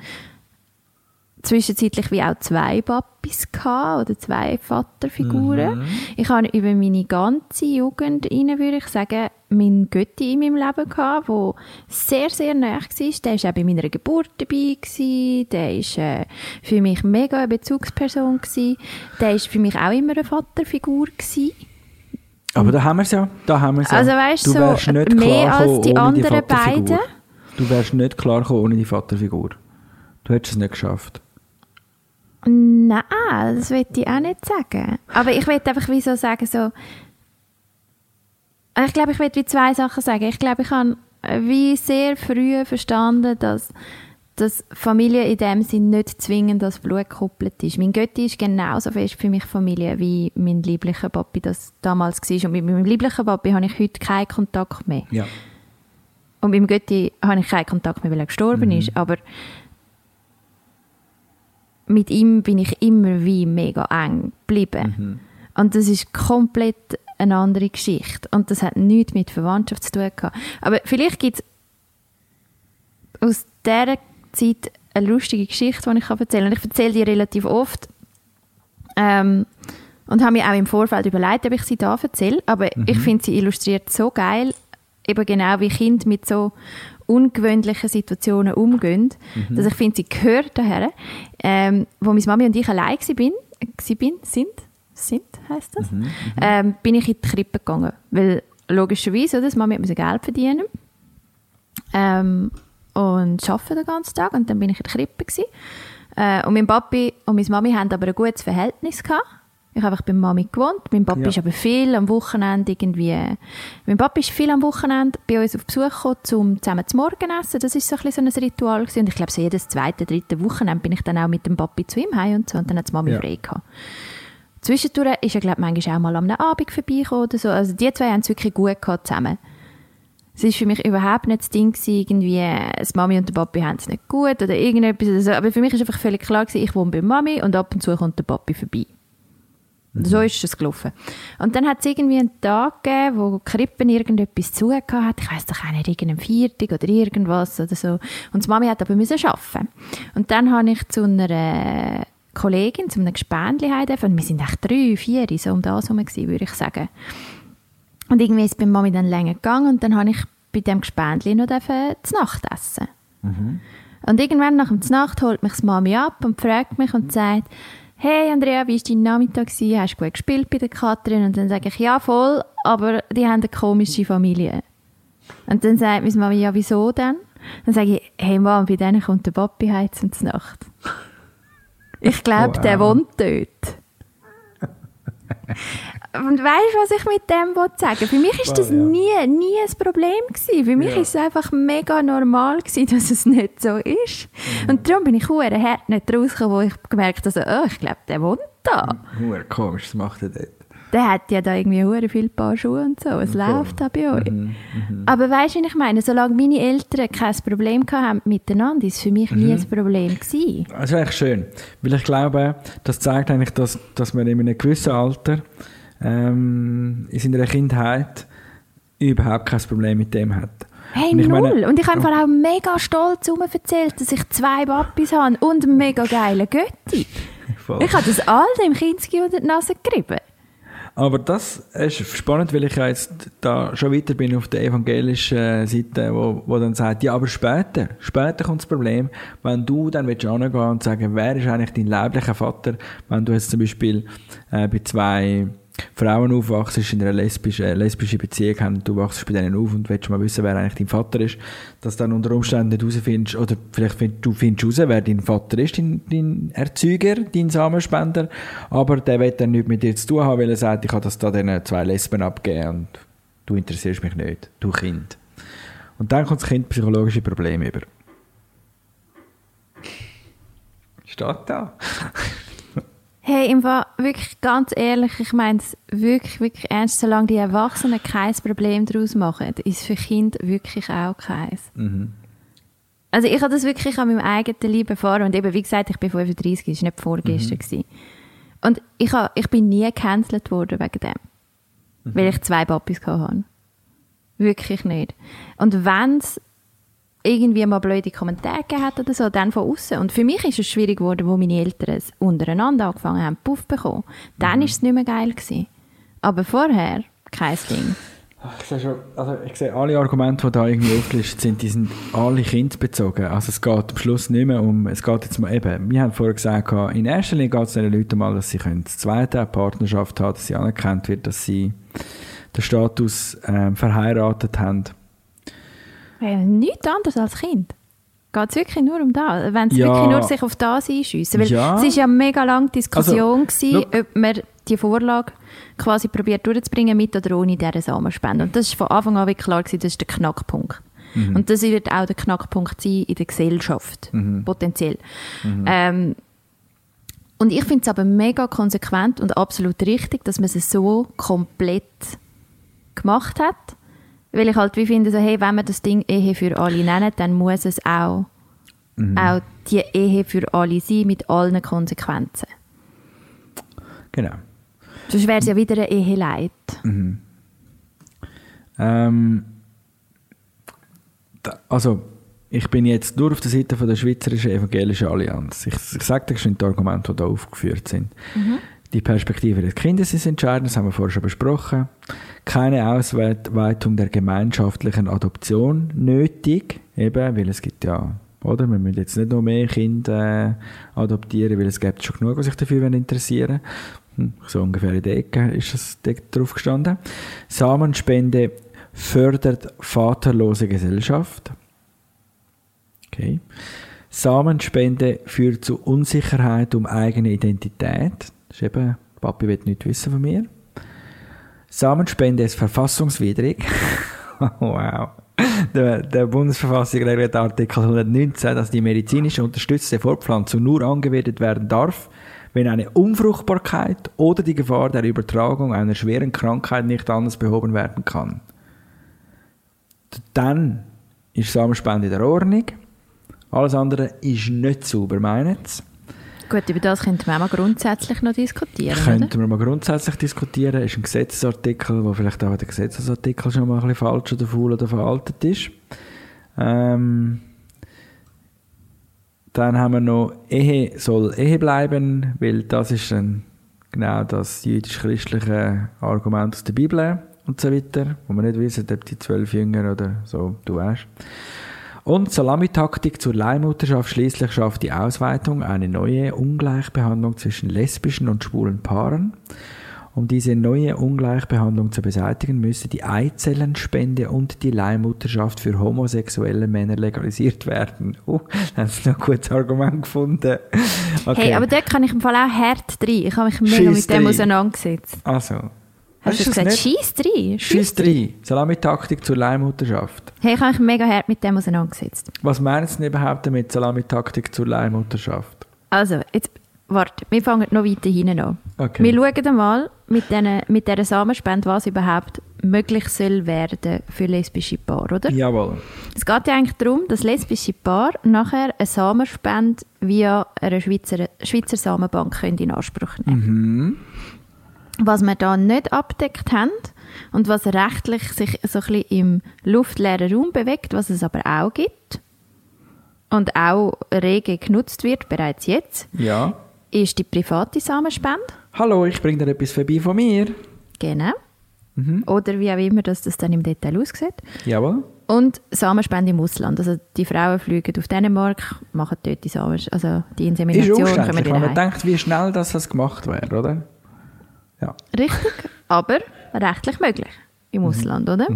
zwischenzeitlich wie auch zwei Papis gehabt, oder zwei Vaterfiguren. Mhm. Ich habe über meine ganze Jugend rein, würde ich sagen, meinen Götti in meinem Leben gehabt, der sehr, sehr nah war. Der war auch bei meiner Geburt dabei. Gewesen. Der war äh, für mich mega eine Bezugsperson. Gewesen. Der war für mich auch immer eine Vaterfigur. Gewesen. Aber da haben wir es ja. Da haben wir's ja. Also weißt du, so nicht mehr als die anderen die beiden. Du wärst nicht klar gekommen ohne die Vaterfigur. Du hättest es nicht geschafft. Nein, das will ich auch nicht sagen. Aber ich will einfach wie so sagen, so, ich glaube, ich wie zwei Sachen sagen. Ich glaube, ich habe wie sehr früh verstanden, dass, dass Familie in dem Sinn nicht zwingend das Blut gekoppelt ist. Mein Götti ist genauso fest für mich Familie, wie mein lieblicher Papi das damals war. Und mit meinem lieblichen Papi habe ich heute keinen Kontakt mehr. Ja. Und mit dem Götti habe ich keinen Kontakt mehr, weil er gestorben mhm. ist. Aber mit ihm bin ich immer wie mega eng geblieben. Mhm. Und das ist komplett eine andere Geschichte. Und das hat nichts mit Verwandtschaft zu tun gehabt. Aber vielleicht gibt es aus dieser Zeit eine lustige Geschichte, die ich erzählen kann. Und ich erzähle die relativ oft. Ähm, und habe mir auch im Vorfeld überlegt, ob ich sie da erzähle. Aber mhm. ich finde, sie illustriert so geil, eben genau wie Kinder mit so ungewöhnlichen Situationen umgehen, mhm. dass ich finde, sie gehört daher. Ähm, wo meine Mami und ich allein waren, bin, sind, sind heisst das, mhm. Mhm. Ähm, bin ich in die Krippe gegangen. Weil logischerweise, oder, das Mami musste Geld verdienen ähm, und arbeiten den ganzen Tag und dann bin ich in der Krippe gewesen. Äh, und mein Papi und meine Mami hatten aber ein gutes Verhältnis gehabt. Ich habe einfach bei Mami gewohnt. Mein Papa ja. ist aber viel am Wochenende irgendwie. Mein Papa ist viel am Wochenende bei uns auf Besuch gekommen, um zusammen zu Morgen essen. Das ist so ein, so ein Ritual gewesen. Und ich glaube, so jedes zweite, dritte Wochenende bin ich dann auch mit dem Papi zu ihm heim und so. Und dann hat Mami ja. frei gehabt. Zwischendurch ist er, glaube ich, manchmal auch mal am Abend vorbeigekommen oder so. Also die zwei haben es wirklich gut gehabt zusammen. Es war für mich überhaupt nicht das Ding gewesen, irgendwie, das Mami und der Papi haben es nicht gut oder irgendetwas. Aber für mich war einfach völlig klar gewesen, ich wohne bei Mami und ab und zu kommt der Papi vorbei. Mhm. So ist es gelaufen. Und dann hat es irgendwie einen Tag gegeben, wo Krippen irgendetwas zugehört hat. Ich weiß doch auch nicht, irgendein Viertag oder irgendwas oder so. Und die Mami hat aber müssen arbeiten. Und dann habe ich zu einer Kollegin, zu einem Gespendli heim Wir sind echt drei, vier, so um das herum würde ich sagen. Und irgendwie ist es bei Mami dann länger gegangen und dann habe ich bei dem Gespendli noch zu Nacht essen. Mhm. Und irgendwann nach dem Nacht holt mich die Mami ab und fragt mich und sagt, hey Andrea, wie war dein Nachmittag? Gewesen? Hast du gut gespielt bei der Katrin? Und dann sage ich, ja voll, aber die haben eine komische Familie. Und dann sagt meine Mama, ja wieso denn? Dann sage ich, hey Mama, bei denen kommt der Papi heizen zur Nacht. Ich glaube, oh, der wohnt dort. Und weißt du, was ich mit dem sagen Für mich ist das nie, nie ein Problem gewesen. Für mich ja. ist es einfach mega normal gewesen, dass es nicht so ist. Mhm. Und darum bin ich hure hart nicht rausgekommen, wo ich gemerkt habe, also, oh, ich glaube, der wohnt da. Hure komisch, was macht er dort? Der hat ja da irgendwie hure viele Paar Schuhe und so. Es okay. läuft da bei euch. Mhm. Mhm. Aber weißt du, ich meine? Solange meine Eltern kein Problem haben miteinander, ist es für mich nie mhm. ein Problem gewesen. Das ist eigentlich schön. Weil ich glaube, das zeigt eigentlich, dass, dass man in einem gewissen Alter ähm, in seiner Kindheit überhaupt kein Problem mit dem hat. Hey, und null. Meine, und ich habe einfach auch mega stolz erzählt, dass ich zwei Papis habe und einen mega geilen Götti. ich habe das all dem Kinski unter die Nase gerieben. Aber das ist spannend, weil ich ja jetzt da schon weiter bin auf der evangelischen Seite, wo, wo dann sagt, ja, aber später, später kommt das Problem, wenn du dann willst angehen und sagen, wer ist eigentlich dein leiblicher Vater, wenn du jetzt zum Beispiel äh, bei zwei Frauen aufwachsen in einer lesbischen, äh, lesbischen Beziehung haben, du wachst bei denen auf und willst mal wissen, wer eigentlich dein Vater ist, dass du dann unter Umständen nicht herausfindest, oder vielleicht find, du findest heraus, wer dein Vater ist, dein, dein Erzeuger, dein Samenspender, aber der will dann nichts mit dir zu tun haben, weil er sagt, ich habe das da diesen zwei Lesben abgegeben und du interessierst mich nicht, du Kind. Und dann kommt das Kind psychologische Probleme über. Steht da. Hey, im Fall, wirklich ganz ehrlich, ich meine es wirklich, wirklich ernst, solange die Erwachsenen kein Problem daraus machen, ist für Kinder wirklich auch keins. Also ich habe das wirklich an meinem eigenen Leben erfahren und eben, wie gesagt, ich bin 35, das war nicht vorgestern. gewesen. Und ich, habe, ich bin nie gecancelt worden wegen dem, weil ich zwei Papis hatte. Wirklich nicht. Und wenn es irgendwie mal blöde Kommentare gegeben hat oder so, dann von außen. Und für mich ist es schwierig geworden, wo meine Eltern es untereinander angefangen haben, Puff bekommen. Dann ist es nicht mehr geil gewesen. Aber vorher, kein Ding. Ich sehe, schon, also ich sehe alle Argumente, die da irgendwie aufgelistet sind, die sind alle kindbezogen. Also es geht am Schluss nicht mehr um, es geht jetzt mal eben, wir haben vorher gesagt, in erster Linie geht es den Leuten mal, dass sie können das zweite, eine Partnerschaft haben, dass sie anerkannt wird, dass sie den Status ähm, verheiratet haben. Ja, nichts anderes als Kind. Geht es wirklich nur um das? Wenn sie Ja. wirklich nur sich auf das einschiessen? Weil Ja. es war ja mega lange Diskussion, Also, gewesen, ob man die Vorlage quasi probiert durchzubringen, mit oder ohne diese Samenspende. Und das war von Anfang an wirklich klar, gewesen, das ist der Knackpunkt. Mhm. Und das wird auch der Knackpunkt sein in der Gesellschaft, Mhm. potenziell. Ähm, und ich finde es aber mega konsequent und absolut richtig, dass man es so komplett gemacht hat. Weil ich halt wie finde, so, hey, wenn wir das Ding Ehe für alle nennen, dann muss es auch, auch die Ehe für alle sein, mit allen Konsequenzen. Genau. Sonst wäre es ja wieder eine Eheleid. Ähm, da, also, ich bin jetzt nur auf der Seite von der Schweizerischen Evangelischen Allianz. Ich, ich sage dir schon die Argumente, die da aufgeführt sind. Die Perspektive des Kindes ist entscheidend, das haben wir vorher schon besprochen. Keine Ausweitung der gemeinschaftlichen Adoption nötig, eben, weil es gibt ja, oder? Wir müssen jetzt nicht noch mehr Kinder äh, adoptieren, weil es gibt schon genug, die sich dafür interessieren. Hm, So ungefähr in der Ecke ist das dort drauf gestanden. Samenspende fördert vaterlose Gesellschaft. Okay. Samenspende führt zu Unsicherheit um eigene Identität. Das ist eben, Papi will nichts wissen von mir. Samenspende ist verfassungswidrig. wow. Der, der Bundesverfassung regelt Artikel 119, dass die medizinisch unterstützte Fortpflanzung nur angewendet werden darf, wenn eine Unfruchtbarkeit oder die Gefahr der Übertragung einer schweren Krankheit nicht anders behoben werden kann. Dann ist Samenspende in der Ordnung. Alles andere ist nicht sauber, meinen Sie? Gut, über das könnten wir auch mal grundsätzlich noch diskutieren? Könnten wir mal grundsätzlich diskutieren. Ist ein Gesetzesartikel, wo vielleicht auch der Gesetzesartikel schon mal ein bisschen falsch oder faul oder veraltet ist. Ähm, dann haben wir noch Ehe soll Ehe bleiben, weil das ist dann genau das jüdisch-christliche Argument aus der Bibel und so weiter, wo wir nicht wissen, ob die zwölf Jünger oder so, du weißt. Und Salamitaktik zur Leihmutterschaft schließlich schafft die Ausweitung eine neue Ungleichbehandlung zwischen lesbischen und schwulen Paaren. Um diese neue Ungleichbehandlung zu beseitigen, müsse die Eizellenspende und die Leihmutterschaft für homosexuelle Männer legalisiert werden. Oh, haben sie noch ein gutes Argument gefunden. Okay. Hey, aber dort kann ich im Fall auch hart rein. Ich habe mich mega Schiess mit dem rein. auseinandergesetzt. also, Hast du gesagt, schieß rein? Schieß drei. Salamitaktik zur Leihmutterschaft. Hey, ich habe mich mega hart mit dem auseinandergesetzt. Was Sie denn überhaupt damit Salamitaktik zur Leihmutterschaft? Also, jetzt, warte, wir fangen noch weiter hinten an. Okay. Wir schauen einmal mit, mit dieser Samenspende, was überhaupt möglich soll werden für lesbische Paare, oder? Jawohl. Es geht ja eigentlich darum, dass lesbische Paar nachher eine Samenspende via einer Schweizer, Schweizer Samenbank können in Anspruch nehmen Was wir da nicht abdeckt haben und was rechtlich sich so ein bisschen im luftleeren Raum bewegt, was es aber auch gibt und auch rege genutzt wird, bereits jetzt, Ja. ist die private Samenspende. Hallo, ich bringe dir etwas vorbei von mir. Genau. Oder wie auch immer dass das dann im Detail aussieht. Jawohl. Und Samenspende im Ausland. Also die Frauen fliegen auf Dänemark, machen dort die, Samen, also die Ist Insemination, kommen umständlich, wenn man denkt, wie schnell das, das gemacht wäre, oder? Ja. Richtig, aber rechtlich möglich im Ausland, oder?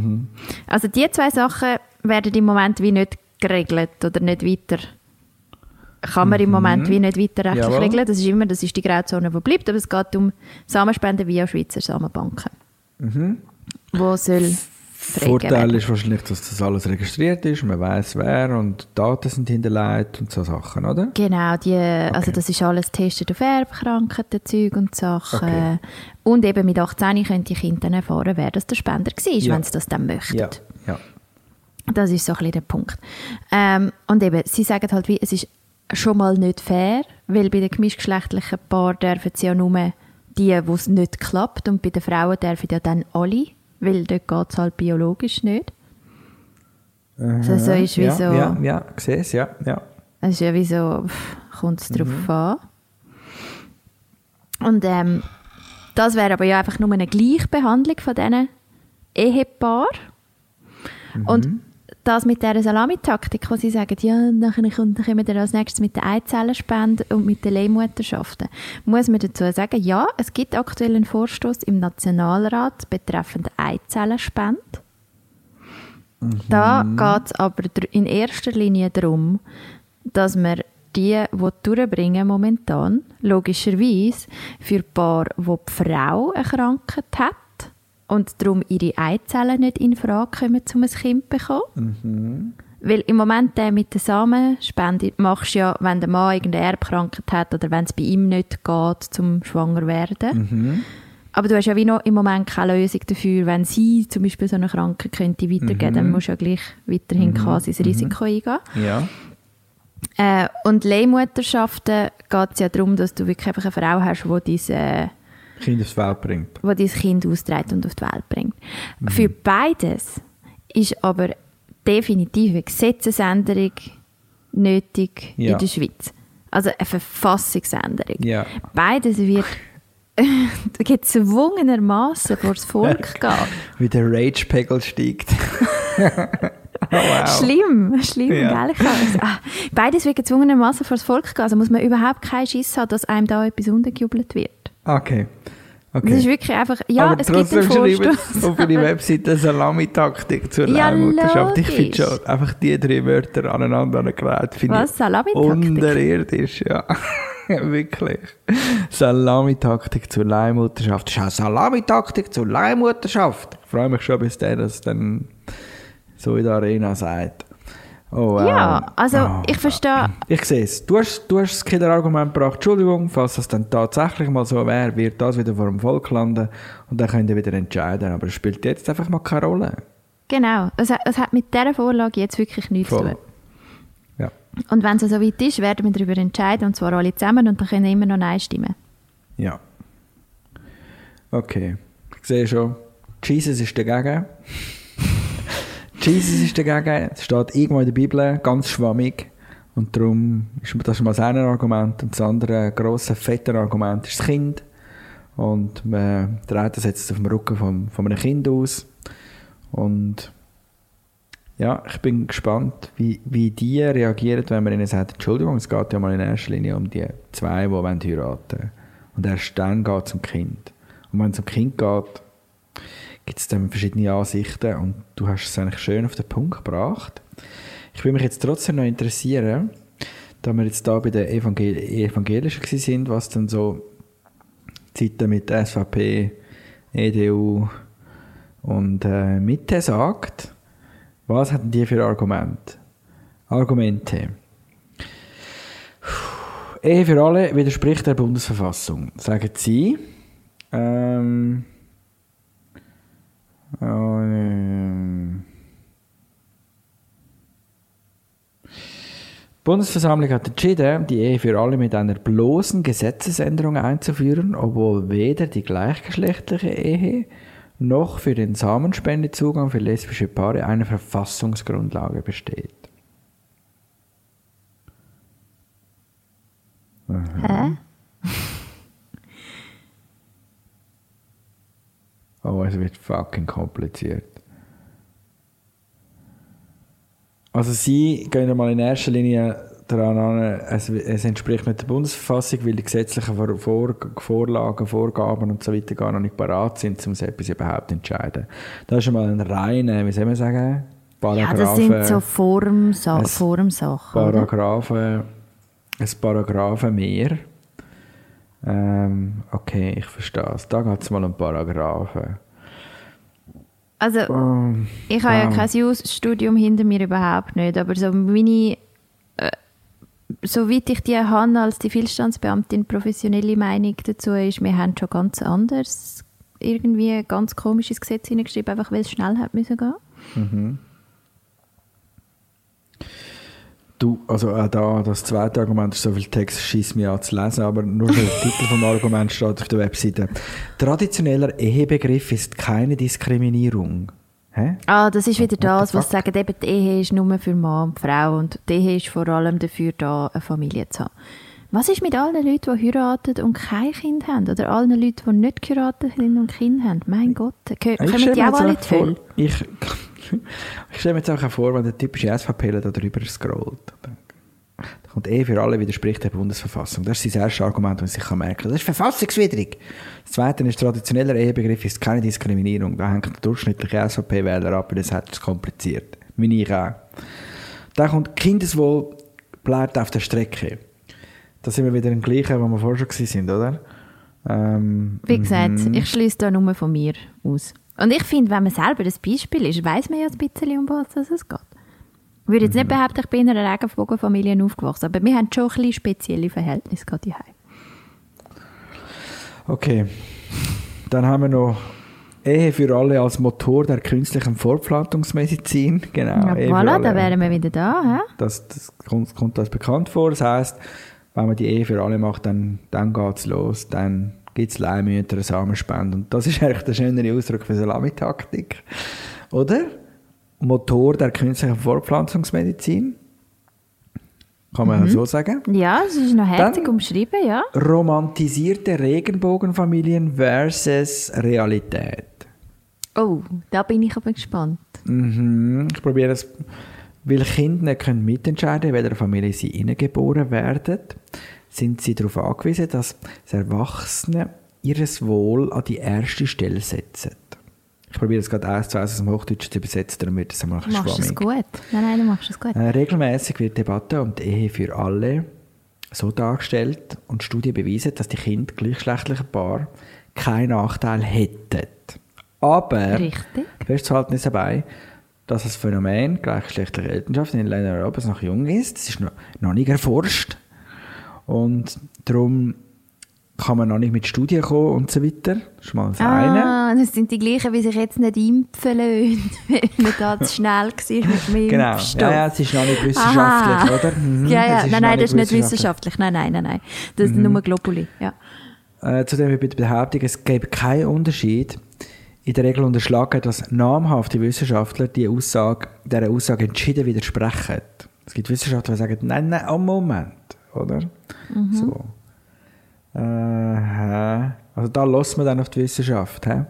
Also die zwei Sachen werden im Moment wie nicht geregelt oder nicht weiter kann man im Moment wie nicht weiter rechtlich Jawohl. regeln. Das ist immer, das ist die Grauzone, die bleibt, aber es geht um Samenspenden via Schweizer Samenbanken. Wo soll Vorteil werden. ist wahrscheinlich, dass das alles registriert ist, man weiß wer und Daten sind hinterlegt und so Sachen, oder? Genau, die, also Okay. das ist alles getestet auf Erbkrankheiten, Zeug und Sachen. Okay. Und eben mit 18 können die Kinder dann erfahren, wer das der Spender war, Ja. wenn sie das dann möchten. Ja, ja. Das ist so ein bisschen der Punkt. Ähm, und eben, sie sagen halt, wie, es ist schon mal nicht fair, weil bei den gemischtgeschlechtlichen Paaren dürfen sie ja nur die, wo es nicht klappt, und bei den Frauen dürfen ja dann alle, weil dort geht es halt biologisch nicht. Also so ist wie ja, so, Ja, ja, sehe es, ja, ja. es ist ja wie so, kommt es drauf an. Und ähm, das wäre aber ja einfach nur eine Gleichbehandlung von diesen Ehepaaren. Und das mit dieser Salamitaktik, wo sie sagen, ja, nachher kommt- dann kommen wir als nächstes mit der Eizellenspende und mit den Leihmutterschaften, muss man dazu sagen, ja, es gibt aktuell einen Vorstoß im Nationalrat betreffend Eizellenspende. Da geht es aber in erster Linie darum, dass wir die, die durchbringen momentan, logischerweise für Paar, wo die Frau eine Krankheit hat und darum ihre Eizellen nicht in Frage kommen, um ein Kind zu bekommen. Weil im Moment der mit der Samenspende machst du ja, wenn der Mann irgendeine Erbkrankheit hat oder wenn es bei ihm nicht geht, zum schwanger werden. Aber du hast ja wie noch im Moment keine Lösung dafür, wenn sie zum Beispiel so eine Krankheit könnte weitergeben, dann musst du ja gleich weiterhin quasi das Risiko eingehen. Ja, Äh, und Leihmutterschaften geht es ja darum, dass du wirklich einfach eine Frau hast, die diese Kind aufs Welt bringt. wo dein Kind austrägt und auf die Welt bringt. Für beides ist aber definitiv eine Gesetzesänderung nötig Ja. in der Schweiz. Also eine Verfassungsänderung. Ja. Beides wird gezwungenermaßen vor das Volk gehen. Wie der Rage-Pegel steigt. oh, wow. Schlimm, schlimm, Ja. gell? Ah, beides wird gezwungenermaßen vor das Volk gehen. Also muss man überhaupt keinen Schiss haben, dass einem da etwas untergejubelt wird. Okay. okay. Das ist wirklich einfach, ja, Aber es gibt einen Vorstoß. auf ihre Webseite Salamitaktik zur Ja, Leihmutterschaft. Ich finde schon, einfach die drei Wörter aneinander angereiht, finde Was? Salamitaktik? unterirdisch, ja. Wirklich. Salamitaktik zur Leihmutterschaft. Das ist auch Salamitaktik zur Leihmutterschaft. Ich freue mich schon, bis der das dann so in der Arena sagt. Oh, wow. Ja, also Oh. ich verstehe, Ich sehe es. Du hast, du hast das Killerargument gebracht. Entschuldigung, falls das dann tatsächlich mal so wäre, wird das wieder vor dem Volk landen und dann könnt ihr wieder entscheiden. Aber es spielt jetzt einfach mal keine Rolle. genau, es, hat- es hat mit dieser Vorlage jetzt wirklich nichts zu Voll. tun. Ja. Und wenn es so weit ist, werden wir darüber entscheiden, und zwar alle zusammen, und dann können immer noch Nein stimmen. Ja. Okay. Ich sehe schon, Jesus ist dagegen. Jesus ist dagegen. Es steht irgendwo in der Bibel, ganz schwammig. Und darum ist das schon mal das eine Argument. Und das andere grosse, fette Argument ist das Kind. Und man dreht das jetzt auf dem Rücken von, von einem Kind aus. Und ja, ich bin gespannt, wie, wie die reagieren, wenn man ihnen sagt, Entschuldigung, es geht ja mal in erster Linie um die zwei, die wollen heiraten Und erst dann geht es um Kind. Und wenn es um Kind geht, gibt es dann verschiedene Ansichten und du hast es eigentlich schön auf den Punkt gebracht. Ich würde mich jetzt trotzdem noch interessieren, da wir jetzt da bei den Evangel Evangelischen sind, was dann so Zeiten mit SVP, EDU und äh, Mitte sagt. Was hatten die für Argumente? Argumente. Ehe für alle widerspricht der Bundesverfassung, sagen sie. Ähm, Bundesversammlung hat entschieden, die Ehe für alle mit einer bloßen Gesetzesänderung einzuführen, obwohl weder die gleichgeschlechtliche Ehe noch für den Samenspendezugang für lesbische Paare eine Verfassungsgrundlage besteht. Hä? Oh, es wird fucking kompliziert. Also sie gehen mal in erster Linie daran an, es, es entspricht nicht der Bundesverfassung, weil die gesetzlichen Vor Vor Vorlagen, Vorgaben und so weiter gar noch nicht parat sind, um so etwas überhaupt zu entscheiden. Das ist schon mal ein reiner, wie soll man sagen, Ja, das sind so Formsa Es- Formsachen. Paragraphen, ein Paragraphen mehr. Ähm, okay, ich verstehe es. Da geht es mal um Paragraphen. Also, Ähm, ich habe ja kein Jus-Studium hinter mir überhaupt nicht, aber so meine, äh, soweit ich die habe als die Vielstandsbeamtin, professionelle Meinung dazu ist, wir haben schon ganz anders irgendwie ein ganz komisches Gesetz hineingeschrieben, einfach weil es schnell hat müssen gehen. Du, also auch da, das zweite Argument ist so viel Text, schießt mir an zu lesen, aber nur der Titel vom Argument steht auf der Webseite. Traditioneller Ehebegriff ist keine Diskriminierung. Hä? Ah, das ist wieder das, was fuck? sagen, eben die Ehe ist nur für Mann und Frau und die Ehe ist vor allem dafür da, eine Familie zu haben. Was ist mit allen Leuten, die heiraten und kein Kind haben? Oder allen Leuten, die nicht geheiratet sind und Kinder haben? Mein Gott, kommen die auch alle vor, ich, ich stelle mir jetzt auch vor, wenn der typische SVPler da drüber scrollt. Da kommt eh für alle widerspricht der Bundesverfassung. Das ist sein erstes Argument, das ich sich merken kann. Das ist verfassungswidrig. Das zweite ist, traditioneller Ehebegriff ist keine Diskriminierung. Da hängt der durchschnittliche SVP-Wähler ab, weil das hat es kompliziert. Wie ich auch. Dann kommt Kindeswohl bleibt auf der Strecke. Da sind wir wieder im Gleichen, wo wir vorher schon sind, oder? Ähm, Wie gesagt, mhm. ich schließe da nur von mir aus. Und ich finde, wenn man selber das Beispiel ist, weiß man ja ein bisschen, um was es geht. Ich würde jetzt nicht Mhm. behaupten, ich bin in einer Regenbogenfamilie aufgewachsen, aber wir haben schon ein bisschen spezielle Verhältnisse gerade hier. Okay. Dann haben wir noch Ehe für alle als Motor der künstlichen Fortpflanzungsmedizin. Genau. Ja, voilà, da wären wir wieder da. Hä? Das, das kommt, kommt uns bekannt vor. Das heisst, wenn man die Ehe für alle macht, dann, dann geht es los. Dann gibt es Leihmütter, Samenspende. Und das ist eigentlich der schönere Ausdruck für Salamitaktik. Oder? Motor der künstlichen Fortpflanzungsmedizin. Kann man ja so sagen. Ja, es ist noch herzig umschrieben, ja. Romantisierte Regenbogenfamilien versus Realität. Oh, da bin ich aber gespannt. Mhm. Ich probiere es. Weil Kinder nicht können mitentscheiden in welcher Familie sie hineingeboren werden, sind sie darauf angewiesen, dass das Erwachsene ihres Wohl an die erste Stelle setzen. Ich probiere es gerade eins zu eins aus dem Hochdeutschen zu übersetzen, dann wird es einmal ein Du machst es schwammig. gut. Nein, nein, du machst es gut. Äh, regelmäßig wird die Debatte um die Ehe für alle so dargestellt und Studien beweisen, dass die Kinder gleichgeschlechtlichen Paar keinen Nachteil hätten. Aber Richtig. festzuhalten ist dabei, dass das Phänomen gleichgeschlechtliche Elternschaft in den Ländern Europas noch jung ist. Das ist noch, noch nicht erforscht. Und darum kann man noch nicht mit Studien kommen und so weiter. Das ist mal das eine. Ah, das sind die gleichen, wie sich jetzt nicht impfen lassen, weil man da zu schnell war mit dem Genau. Ja, ja, es ist noch nicht wissenschaftlich, Aha. oder? Mhm, ja, ja. Nein, nein, das ist nicht wissenschaftlich. Nein, nein, nein, nein. Das Mhm. ist nur Globuli. Ja. Äh, zudem wird Behauptung, es gäbe keinen Unterschied. In der Regel unterschlagen, dass namhafte Wissenschaftler die Aussage, dieser Aussage entschieden widersprechen. Es gibt Wissenschaftler, die sagen, nein, nein, oh Moment, oder? So. Äh, hä? also da lässt man dann auf die Wissenschaft. Hä?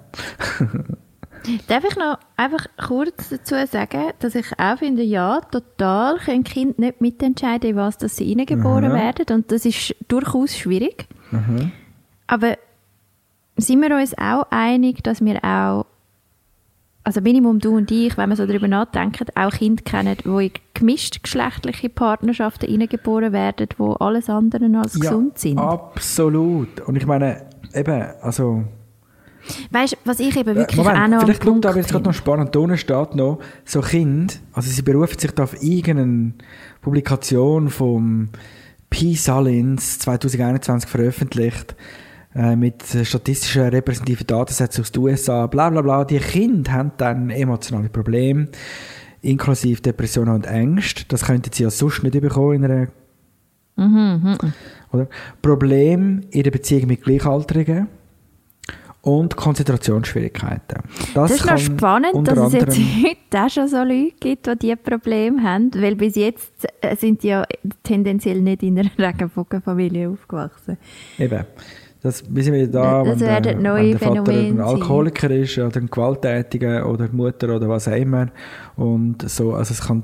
Darf ich noch einfach kurz dazu sagen, dass ich auch finde, ja, total können Kinder nicht mitentscheiden, in was dass sie hineingeboren Aha. werden. Und das ist durchaus schwierig. Aber sind wir uns auch einig, dass wir auch, also Minimum du und ich, wenn wir so darüber nachdenken, auch Kinder kennen, die in gemischtgeschlechtliche Partnerschaften hineingeboren werden, wo alles andere als gesund sind? absolut. Und ich meine, eben, also... Weißt du, was ich eben wirklich Äh, Moment, auch noch vielleicht schaut aber jetzt gerade noch spannend, da unten steht noch, so Kind, also sie berufen sich da auf irgendeine Publikation vom P. Salins 2021 veröffentlicht, äh, mit statistischen repräsentativen Datensätzen aus den USA, bla bla bla. Die Kinder haben dann emotionale Probleme, inklusive Depressionen und Ängste. Das könnten sie ja sonst nicht bekommen in einer Mhm, oder? Problem in der Beziehung mit Gleichaltrigen und Konzentrationsschwierigkeiten. Das ist noch spannend, dass es jetzt heute auch schon so Leute gibt, die diese Probleme haben, weil bis jetzt äh, sind die ja tendenziell nicht in einer Regenbogenfamilie aufgewachsen. Eben. Das, wir sind wieder da, Das wenn, der, wenn der Vater ein sein. Alkoholiker ist oder ein Gewalttätiger oder Mutter oder was auch immer. Und so, also es kann,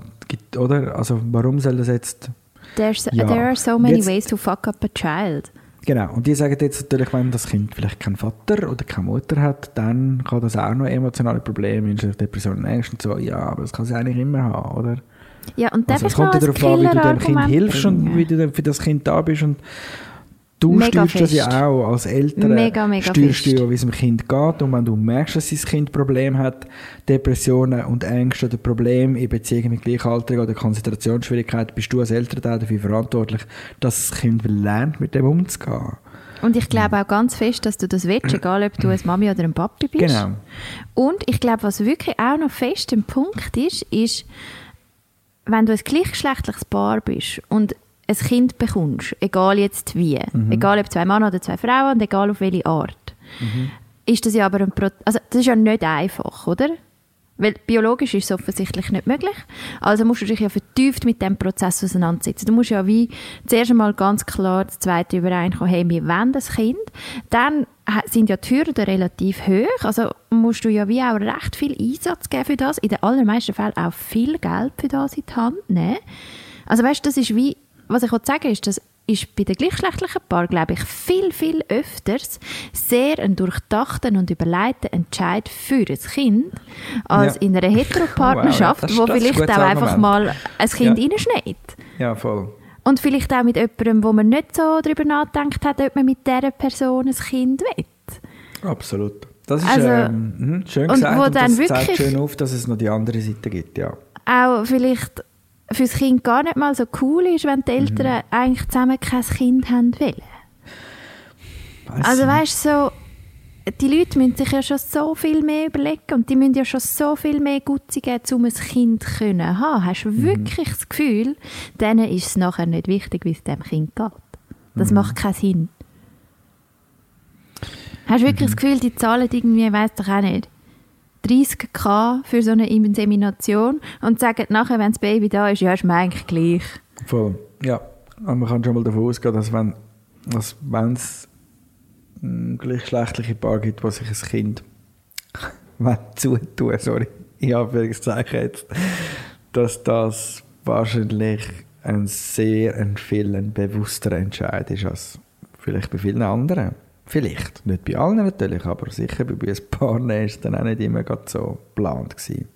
oder? Also warum soll das jetzt... There's, Ja. There are so many Jetzt- ways to fuck up a child. Genau. Und die sagen jetzt natürlich, wenn das Kind vielleicht keinen Vater oder keine Mutter hat, dann kann das auch noch emotionale Probleme, Depressionen, Ängste und so. Ja, aber das kann es eigentlich immer haben, oder? Ja, und Also es kommt darauf an, wie du dem Kind hilfst und bringen? wie du für das Kind da bist. Und Du Mega steuerst das ja fest. auch als Eltern. Mega, mega steuerst du fest. ja, wie es dem Kind geht. Und wenn du merkst, dass dein Kind Probleme hat, Depressionen und Ängste oder Probleme in Beziehungen mit Gleichaltrigen oder Konzentrationsschwierigkeiten, bist du als Elternteil dafür verantwortlich, dass das Kind lernt, mit dem umzugehen. Und ich glaube auch ganz fest, dass du das willst, egal ob du eine Mami oder ein Papi bist. Genau. Und ich glaube, was wirklich auch noch fest ein Punkt ist, ist, wenn du ein gleichgeschlechtliches Paar bist und ein Kind bekommst, egal jetzt wie, egal ob zwei Männer oder zwei Frauen und egal auf welche Art, ist das ja aber ein Pro also das ist ja nicht einfach, oder? Weil biologisch ist es offensichtlich nicht möglich. Also musst du dich ja vertieft mit dem Prozess auseinandersetzen. Du musst ja wie zuerst einmal ganz klar das zweite übereinkommen, hey, wir wollen das Kind. Dann sind ja die Hürden relativ hoch. Also musst du ja wie auch recht viel Einsatz geben für das. In den allermeisten Fällen auch viel Geld für das in die Hand nehmen. Also weißt du, das ist wie, was ich sagen will, ist, das ist bei den gleichgeschlechtlichen Paaren, glaube ich, viel, viel öfters sehr ein durchdachter und überlegter Entscheid für ein Kind, als Ja. in einer Heteropartnerschaft, Wow, ja, wo ein vielleicht auch einfach Argument. mal ein Kind Ja. reinschneit. Ja, voll. Und vielleicht auch mit jemandem, wo man nicht so darüber nachdenkt hat, ob man mit dieser Person ein Kind will. Absolut. Das ist Also, ähm, mhm, schön und gesagt wo und dann das zeigt wirklich- schön auf, dass es noch die andere Seite gibt, ja. Auch vielleicht fürs Kind gar nicht mal so cool ist, wenn die Eltern Mhm. eigentlich zusammen kein Kind haben wollen. Weiss Also weißt du, so, die Leute müssen sich ja schon so viel mehr überlegen und die müssen ja schon so viel mehr Gutze geben, um ein Kind zu können haben. Hast du wirklich das Gefühl, denen ist es nachher nicht wichtig, wie es dem Kind geht? Das macht keinen Sinn. Hast du wirklich das Gefühl, die zahlen irgendwie, weiß doch auch nicht, 30k für so eine Insemination und sagen nachher, wenn das Baby da ist, ja, ist mir eigentlich gleich. Voll. Ja. Aber man kann schon mal davon ausgehen, dass wenn es ein gleichgeschlechtliche Paar gibt, was sich ein Kind zutun, sorry, in Anführungszeichen jetzt, dass das wahrscheinlich ein sehr ein viel ein bewussterer Entscheid ist als vielleicht bei vielen anderen. Vielleicht, nicht bei allen natürlich, aber sicher bei ein paar es dann auch nicht immer so geplant gewesen.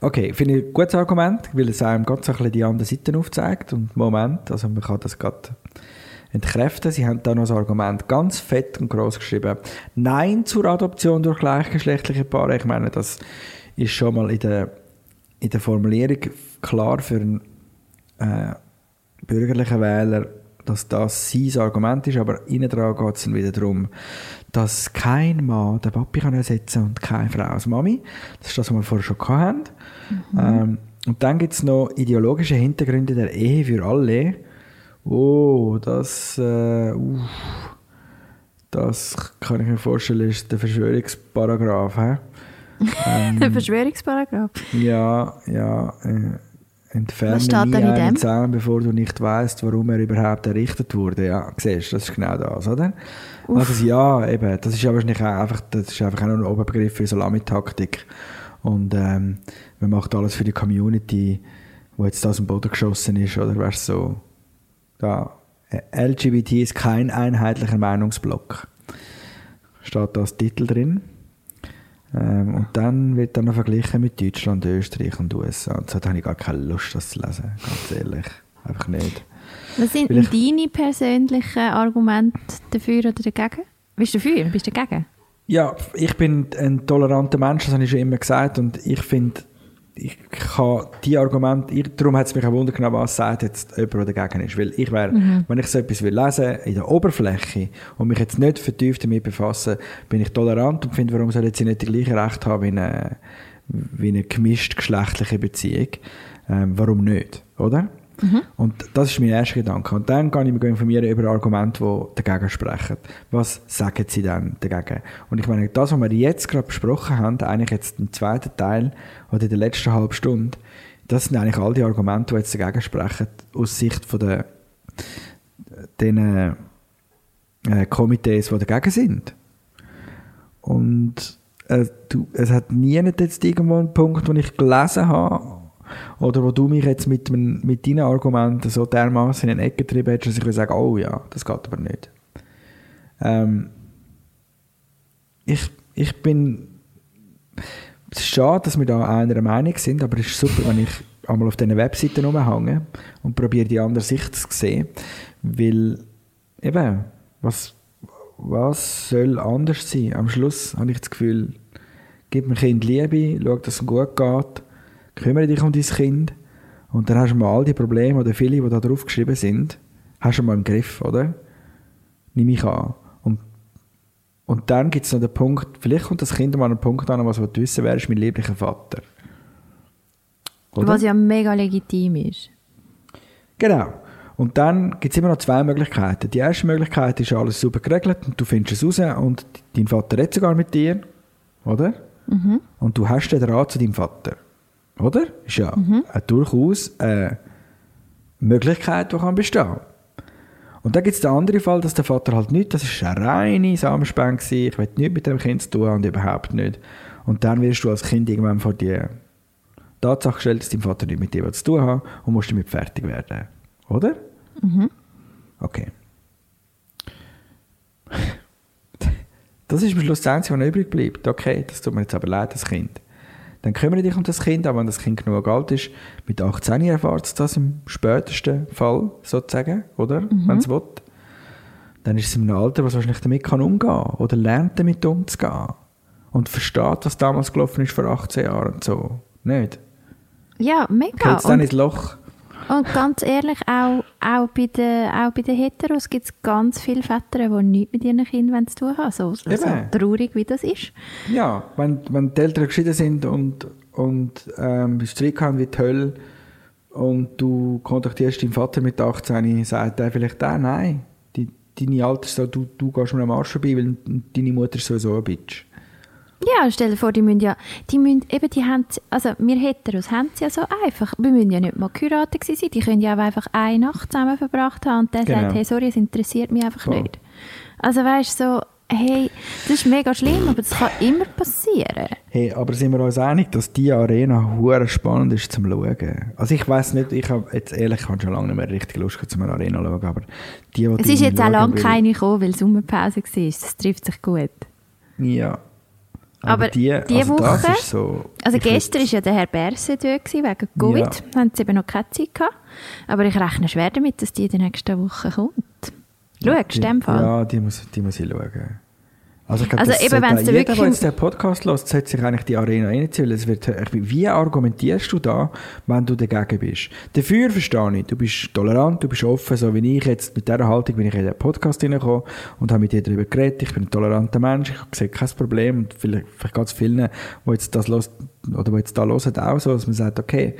Okay, finde ich ein gutes Argument, weil es einem ganz ein die andere Seite aufzeigt und Moment, also man kann das gerade entkräften. Sie haben da noch das Argument ganz fett und groß geschrieben. Nein zur Adoption durch gleichgeschlechtliche Paare. Ich meine, das ist schon mal in der, in der Formulierung klar für einen äh, bürgerlichen Wähler, dass das sein Argument ist, aber innen dran geht es dann wieder darum, dass kein Mann den Papi kann ersetzen und keine Frau als Mami. Das ist das, was wir vorher schon hatten. Ähm, und dann gibt es noch ideologische Hintergründe der Ehe für alle. Oh, das, äh, uff, das kann ich mir vorstellen, ist der Verschwörungsparagraph. hä? Der Verschwörungsparagraf. Ja, ja. Äh, entferne Was steht nie einen dem? Zahn, bevor du nicht weißt, warum er überhaupt errichtet wurde. Ja, siehst du, das ist genau das, oder? Also ja, eben, das ist ja wahrscheinlich auch einfach, das ist einfach auch noch ein Oberbegriff für Salamitaktik. Und ähm, man macht alles für die Community, wo jetzt aus dem Boden geschossen ist, oder du, so, da, LGBT ist kein einheitlicher Meinungsblock. Steht da als Titel drin. Ähm, und dann wird dann noch verglichen mit Deutschland, Österreich und USA. Und so habe ich gar keine Lust, das zu lesen, ganz ehrlich. Einfach nicht. Was sind denn deine persönlichen Argumente dafür oder dagegen? Bist du dafür? Bist du dagegen? Ja, ich bin ein toleranter Mensch, das habe ich schon immer gesagt. Und ich finde, ich kann die Argumente, ich, darum hat es mich auch Wunder genommen, was sagt jetzt jemand, der dagegen ist. Weil ich wäre, wenn ich so etwas will lesen in der Oberfläche und mich jetzt nicht vertieft damit befassen, bin ich tolerant und finde, warum soll jetzt sie nicht die gleiche Recht haben wie eine, wie eine gemischt geschlechtliche Beziehung? Ähm, warum nicht, oder? Und das ist mein erster Gedanke. Und dann kann ich mich informieren über Argumente, die dagegen sprechen. Was sagen sie dann dagegen? Und ich meine, das, was wir jetzt gerade besprochen haben, eigentlich jetzt im zweiten Teil oder in der letzten halben Stunde, das sind eigentlich all die Argumente, die jetzt dagegen sprechen, aus Sicht von der, den äh, Komitees, die dagegen sind. Und äh, du, es hat nie jetzt irgendwo einen Punkt, wo ich gelesen habe, oder wo du mich jetzt mit, mit deinen Argumenten so dermaßen in eine Ecke getrieben hättest, dass ich sagen, oh ja, das geht aber nicht. Ähm, ich, ich bin es ist schade, dass wir da einer Meinung sind, aber es ist super, wenn ich einmal auf diesen Webseiten rumhänge und probiere die andere Sicht zu sehen, weil eben, Was, was soll anders sein? Am Schluss habe ich das Gefühl, gib dem Kind Liebe, schau, dass es gut geht, kümmere dich um dein Kind und dann hast du mal all die Probleme oder viele, die da drauf geschrieben sind, hast du mal im Griff, oder? Nimm ich an. Und, und dann gibt es noch den Punkt, vielleicht kommt das Kind mal an einen Punkt an, was du wissen wer ist mein lieblicher Vater. Oder? Was ja mega legitim ist. Genau. Und dann gibt es immer noch zwei Möglichkeiten. Die erste Möglichkeit ist alles super geregelt und du findest es raus und dein Vater redet sogar mit dir, oder? Und du hast den Draht zu deinem Vater, oder? Ist ja eine durchaus eine Möglichkeit, die kann bestehen. Und dann gibt es den anderen Fall, dass der Vater halt nicht, das ist eine reine Samenspende gewesen, ich will nichts mit dem Kind zu tun und überhaupt nicht. Und dann wirst du als Kind irgendwann vor die Tatsache gestellt, dass dein Vater nicht mit dir was zu tun hat und musst damit fertig werden. Oder? Okay. Das ist am Schluss das Einzige, was noch übrig bleibt. Okay, das tut mir jetzt aber leid, das Kind. Dann kümmere dich um das Kind, aber wenn das Kind genug alt ist, mit 18 erfahrt es das im spätesten Fall, sozusagen, oder? Wenn es will. Dann ist es in einem Alter, was wahrscheinlich damit kann umgehen oder lernt damit umzugehen. Und versteht, was damals gelaufen ist vor 18 Jahren und so. Nicht? Ja, mega. Geht es dann Und, ins Loch? Und ganz ehrlich, auch, auch, bei den, auch bei den Heteros gibt es ganz viele Väter, die nichts mit ihren Kindern zu tun haben. So, so traurig, wie das ist. Ja, wenn, wenn die Eltern geschieden sind und, und ähm, Streit haben wie die Hölle und du kontaktierst deinen Vater mit 18, sagt er vielleicht auch, nein, deine Alters, so, du, du gehst mir am Arsch vorbei, weil deine Mutter ist sowieso ein Bitch. Ja, stell dir vor, die müssen ja, die müssen, eben, die haben, also wir Heteros haben es ja so einfach. Wir müssen ja nicht mal geheiratet sein. Die können ja auch einfach eine Nacht zusammen verbracht haben und der Genau. sagt, hey, sorry, es interessiert mich einfach Voll. nicht. Also weißt du, so, hey, das ist mega schlimm, aber das kann immer passieren. Hey, aber sind wir uns einig, dass die Arena hure spannend ist zum Schauen? Also ich weiß nicht, ich habe jetzt ehrlich, ich habe schon lange nicht mehr richtig Lust gehabt, zum Arena zu schauen, aber die, die Es ist jetzt auch lange keine gekommen, weil Sommerpause war. Das trifft sich gut. Ja. Aber die, die also das Woche- ist so... Also gestern war ja der Herr Berse gewesen, wegen Covid. Ja. Haben sie eben noch keine Zeit gehabt. Aber ich rechne schwer damit, dass die in der nächsten Woche kommt. Schaust du in dem Fall? Ja, die muss, die muss ich schauen. Also, ich glaub, Also eben, auch da jeder, wirklich- der jetzt den Podcast hört, sollte sich eigentlich die Arena reinziehen. Es wird, wie argumentierst du da, wenn du dagegen bist? Dafür verstehe ich, du bist tolerant, du bist offen, so wie ich jetzt mit dieser Haltung bin ich in den Podcast reingekommen und habe mit dir darüber geredet. Ich bin ein toleranter Mensch, ich sehe kein Problem und vielleicht, vielleicht geht es vielen, die jetzt das los, oder die jetzt da hören, auch so, dass man sagt, okay,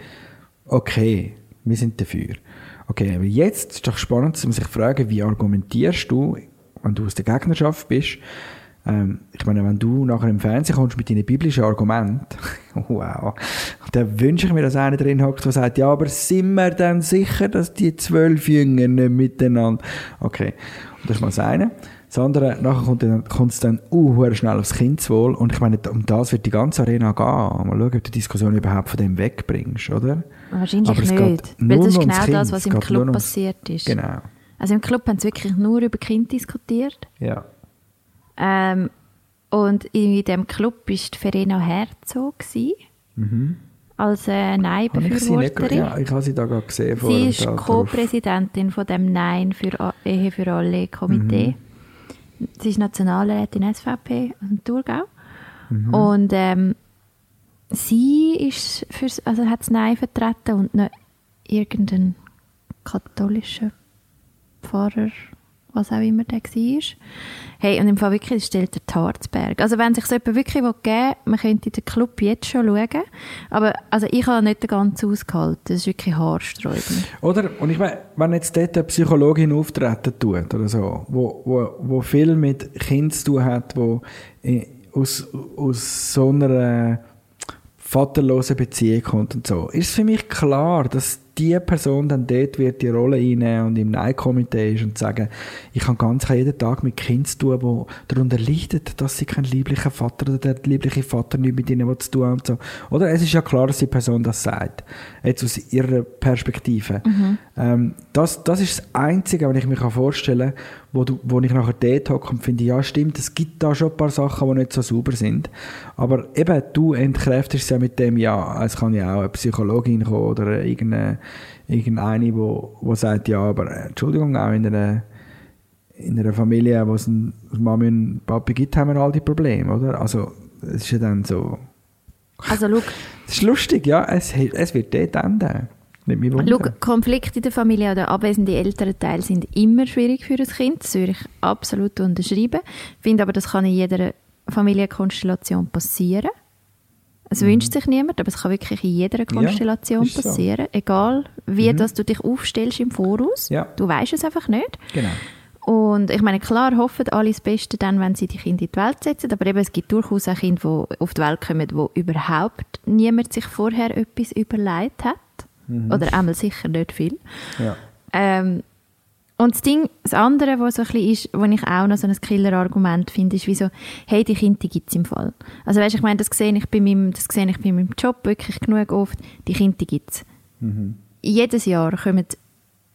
okay, wir sind dafür. Okay, aber jetzt ist doch spannend, dass man sich fragen, wie argumentierst du, wenn du aus der Gegnerschaft bist, ähm, ich meine, wenn du nachher im Fernsehen kommst mit deinen biblischen Argumenten, wow, dann wünsche ich mir, dass einer drin hockt, der sagt, ja, aber sind wir dann sicher, dass die zwölf Jünger nicht miteinander... Okay, und das ist mal das eine. Das andere, nachher kommt, dann, kommt es dann uh, schnell aufs Kindeswohl und ich meine, um das wird die ganze Arena gehen. Mal schauen, ob du die Diskussion überhaupt von dem wegbringst, oder? Wahrscheinlich Aber es nicht. Weil das ist genau Kind, das, was im Club passiert ist. Genau, Also im Club haben sie wirklich nur über Kind diskutiert. ja. Ähm, und in diesem Club war Verena Herzog gewesen, als äh, Mhm. Sie Nein-Befürworterin. ja, ich habe sie da gerade gesehen. Sie vorher ist. Co-Präsidentin von dem Nein für Ehe für alle Komitee. Mhm. Sie ist Nationalrätin SVP aus dem Thurgau. Mhm. Und ähm, sie ist fürs, also hat das Nein vertreten und noch irgendein katholischer Pfarrer, was auch immer der war. Hey, und im Fall wirklich, stellt der Tarzberg. Also wenn sich so jemand wirklich geben will, man könnte den Club jetzt schon schauen. Aber also ich habe nicht den ganzen ausgehalten. Das ist wirklich haarsträubend. Oder? Und ich meine, wenn jetzt dort eine Psychologin auftreten tut oder so, wo, wo, wo viel mit Kindern zu tun hat, wo aus, aus so einer vaterlosen Beziehung kommt und so, ist für mich klar, dass die Person dann dort wird die Rolle einnehmen und im Nein-Komitee ist und sagen, ich kann ganz jeden Tag mit Kindern zu tun, die darunter leiden, dass sie keinen lieblichen Vater oder der liebliche Vater nicht mit ihnen zu tun und so. Oder? Es ist ja klar, dass die Person das sagt. Jetzt aus ihrer Perspektive. Ähm, das, das ist das Einzige, was ich mir vorstellen kann, wo, du, wo ich nachher dort hocke und finde, ja stimmt, es gibt da schon ein paar Sachen, die nicht so sauber sind. Aber eben, du entkräftest es ja mit dem, ja, es kann ja auch eine Psychologin kommen oder irgendeine, irgendeine, wo, wo sagt, ja, aber äh, Entschuldigung, auch in einer in einer Familie, wo es eine Mami und Papi gibt, haben wir all die Probleme, oder? Also, es ist ja dann so... Also schau, Es ist lustig, ja, es, es wird dort enden. Nicht schau, wundern. Konflikte in der Familie oder abwesende Elternteile sind immer schwierig für ein Kind. Das würde ich absolut unterschreiben. Ich finde aber, das kann in jeder Familienkonstellation passieren. Es wünscht sich niemand, aber es kann wirklich in jeder Konstellation so. passieren. Egal, wie dass du dich aufstellst im Voraus. Ja. Du weißt es einfach nicht. Genau. Und ich meine, klar hoffen alle das Beste dann, wenn sie die Kinder in die Welt setzen, aber eben, es gibt durchaus auch Kinder, die auf die Welt kommen, wo überhaupt niemand sich vorher etwas überlegt hat. Oder einmal sicher nicht viel. Ja. Ähm, und das Ding, das andere, was so ein bisschen ist, wo ich auch noch so ein Killer-Argument finde, ist wie so, hey, die Kinder gibt es im Fall. Also weißt, ich meine, das sehe ich bei meinem, das sehe ich bei meinem Job wirklich genug oft, die Kinder gibt es. Jedes Jahr kommen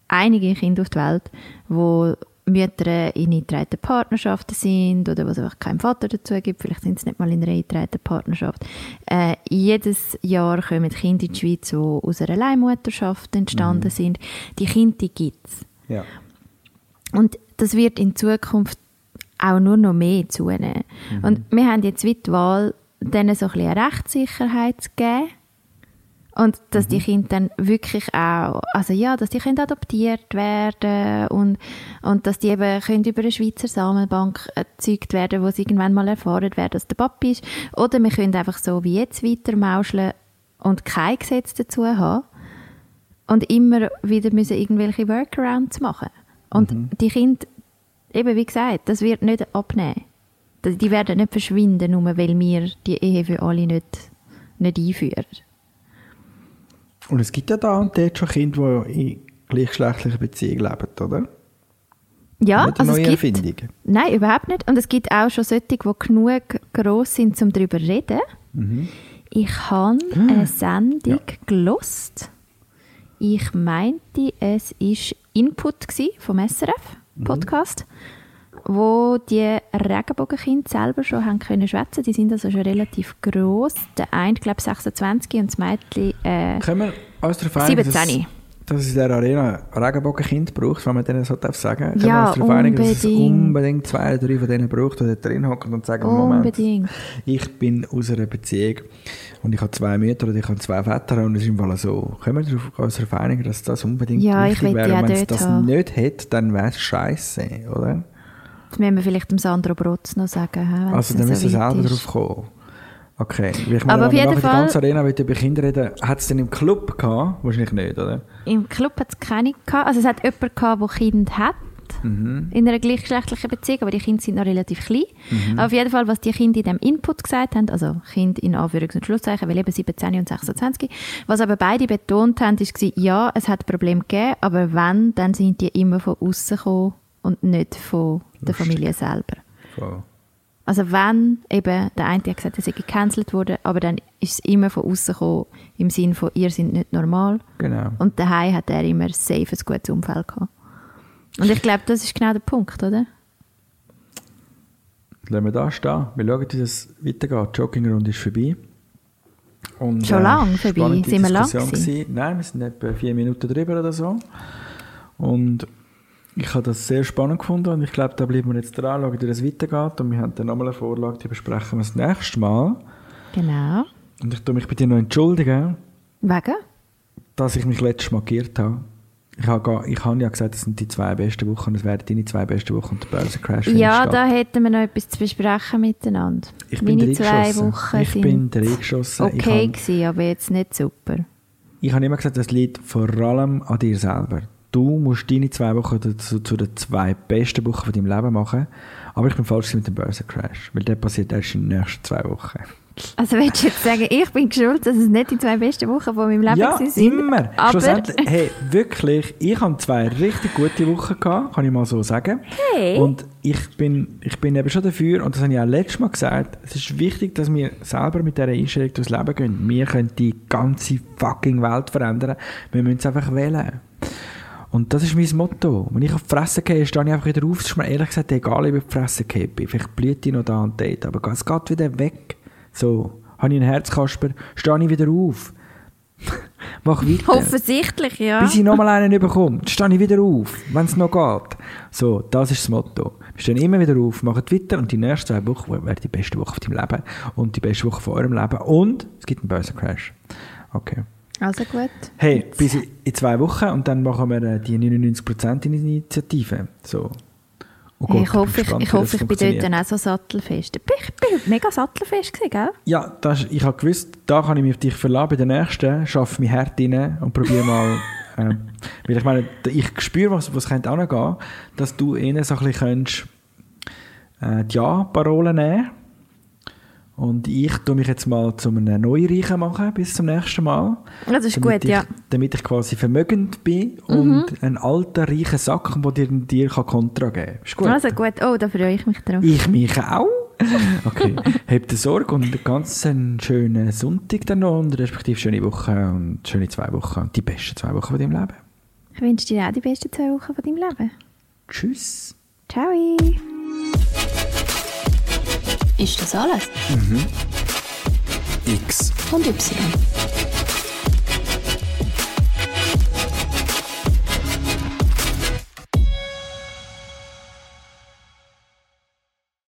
einige Kinder auf die Welt, wo Mütter in eingetragenen Partnerschaften sind oder wo es einfach keinen Vater dazu gibt, vielleicht sind sie nicht mal in einer eingetragenen Partnerschaft. Äh, jedes Jahr kommen Kinder in die Schweiz, die aus einer Leihmutterschaft entstanden sind. Die Kinder gibt es. Ja. Und das wird in Zukunft auch nur noch mehr zunehmen. Und wir haben jetzt wie die Wahl, denen so ein bisschen eine Rechtssicherheit zu geben. Und dass die Kinder dann wirklich auch, also ja, dass die können adoptiert werden und, und dass die eben können über eine Schweizer Samenbank erzeugt werden, wo sie irgendwann mal erfahren, wer das der Papi ist. Oder wir können einfach so wie jetzt weitermauscheln und kein Gesetz dazu haben und immer wieder müssen irgendwelche Workarounds machen. Und die Kinder, eben wie gesagt, das wird nicht abnehmen. Die werden nicht verschwinden, nur weil wir die Ehe für alle nicht, nicht einführen. Und es gibt ja da und dort schon Kinder, die in gleichgeschlechtlichen Beziehungen leben, oder? Ja, also neue es gibt, Erfindung. Nein, überhaupt nicht. Und es gibt auch schon solche, die genug gross sind, um darüber zu reden. Mhm. Ich habe eine Sendung gelost. Ich meinte, es war Input vom SRF Mhm. Wo die Regenbogenkinder selber schon haben können schwätzen. Die sind also schon relativ gross. Der eine, glaube ich, 26 und das Mädchen äh, Können wir einigen, dass, 17. dass es in dieser Arena Regenbogenkind braucht, wenn man denen so darf sagen Können Ja, wir einigen, dass es unbedingt. unbedingt zwei oder drei von denen braucht, die da drin hocken und sagen, Moment, unbedingt. ich bin aus einer Beziehung und ich habe zwei Mütter oder ich habe zwei Väter und es ist im Fall so. Können wir darauf- uns darauf einigen, dass das unbedingt Ja, ich wichtig wäre? Und Wenn es das haben. nicht hätte, dann wäre es scheiße, oder? Das müssen wir vielleicht dem Sandro Brotz noch sagen. Also dann so müssen wir selber drauf kommen. Okay. Ich meine, Aber auf jeden Fall- die ganze Arena mit über Kinder reden, hat es denn im Club gehabt? Wahrscheinlich nicht, oder? Im Club hat es keine gehabt. Also es hat jemanden gehabt, der Kind hat. Mhm. In einer gleichgeschlechtlichen Beziehung, aber die Kinder sind noch relativ klein. Mhm. Aber auf jeden Fall, was die Kinder in dem Input gesagt haben, also Kind in Anführungs- und Schlusszeichen, weil eben 17 und 26, was aber beide betont haben, ist ja, es hat Probleme gegeben, aber wenn, dann sind die immer von außen gekommen und nicht von der Lustig. Familie selber. Voll. Also wenn eben, der eine hat gesagt, er sei gecancelt worden, aber dann ist es immer von außen gekommen, im Sinn von, ihr seid nicht normal. Genau. Und daheim hat er immer safe ein gutes Umfeld gehabt. Und ich glaube, das ist genau der Punkt, oder? Lassen wir da stehen. Wir schauen, wie das weitergeht. Die Joggingrunde ist vorbei. Und, Schon lang vorbei? spannende Sind wir lang Diskussion gewesen? gewesen. Nein, wir sind etwa vier Minuten drüber oder so. Und ich habe das sehr spannend gefunden und ich glaube, da bleiben wir jetzt dran, schauen, wie das weitergeht. Und wir haben dann nochmal eine Vorlage, die besprechen wir das nächste Mal. Genau. Und ich tue mich bei dir noch entschuldigen, Wegen? dass ich mich letztes Mal geirrt habe. Ich habe, ich habe ja gesagt, das sind die zwei besten Wochen, das wären deine zwei besten Wochen und der Börsencrash Ja, da hätten wir noch etwas zu besprechen miteinander. Ich bin Meine zwei reingeschossen. Wochen Ich sind bin reingeschossen. Ich okay habe- gewesen, aber jetzt nicht super. Ich habe immer gesagt, das liegt vor allem an dir selber. Du musst deine zwei Wochen dazu, zu den zwei besten Wochen von deinem Leben machen. Aber ich bin falsch mit dem Börsencrash. Weil der passiert erst in den nächsten zwei Wochen. Also willst du jetzt sagen, ich bin schuld, dass es nicht die zwei besten Wochen von meinem Leben ja, gewesen sind? immer. Aber Schlussendlich, hey, wirklich, ich habe zwei richtig gute Wochen gehabt, kann ich mal so sagen. Hey. Und ich bin, ich bin eben schon dafür, und das habe ich auch letztes Mal gesagt, es ist wichtig, dass wir selber mit dieser Einstellung durchs Leben gehen. Wir können die ganze fucking Welt verändern. Wir müssen es einfach wählen. Und das ist mein Motto. Wenn ich auf die Fresse gehe, stehe ich einfach wieder auf. Es ist mir ehrlich gesagt egal, ob ich auf die Fresse gehe. Vielleicht blüht ich noch da und dort, aber es geht wieder weg. So, habe ich einen Herzkasper, stehe ich wieder auf. mach weiter. Offensichtlich, ja. Bis ich nochmal einen bekomme, stehe ich wieder auf, wenn es noch geht. So, das ist das Motto. Wir stehen immer wieder auf, machen weiter und die nächsten zwei Wochen werden die beste Woche von deinem Leben und die beste Woche von eurem Leben und es gibt einen Börsencrash. Okay. Also gut. Hey, bis in zwei Wochen und dann machen wir äh, die 99%-Initiative. So. Oh Hey, ich Gott, hoffe, ich, bin ich, hoffe, ich bin dort dann auch so sattelfest. Ich bin, mega sattelfest gewesen, gell? Ja, das, ich habe gewusst, da kann ich mich auf dich verlassen. Bei der nächsten schaffe ich mein Herd rein und probiere mal. äh, weil ich meine, ich spüre, was, was könnte auch noch gehen, dass du ihnen so ein bisschen könntest, äh, die Ja-Parole nehmen Und ich tue mich jetzt mal zu einem Neureichen machen bis zum nächsten Mal. Das ist gut, ich, ja. Mhm. Damit ich quasi vermögend bin und einen alten, reichen Sack, der dir, dir kann Kontra geben kann. Ist gut? Also gut. Oh, da freue ich mich drauf. Ich mich auch. Okay, habt ihr Sorge und einen ganz schönen Sonntag dann noch und respektive schöne Woche und schöne zwei Wochen und die besten zwei Wochen von deinem Leben. Ich wünsche dir auch die besten zwei Wochen von deinem Leben. Tschüss. Ciao. Ist das alles? X. Und Y.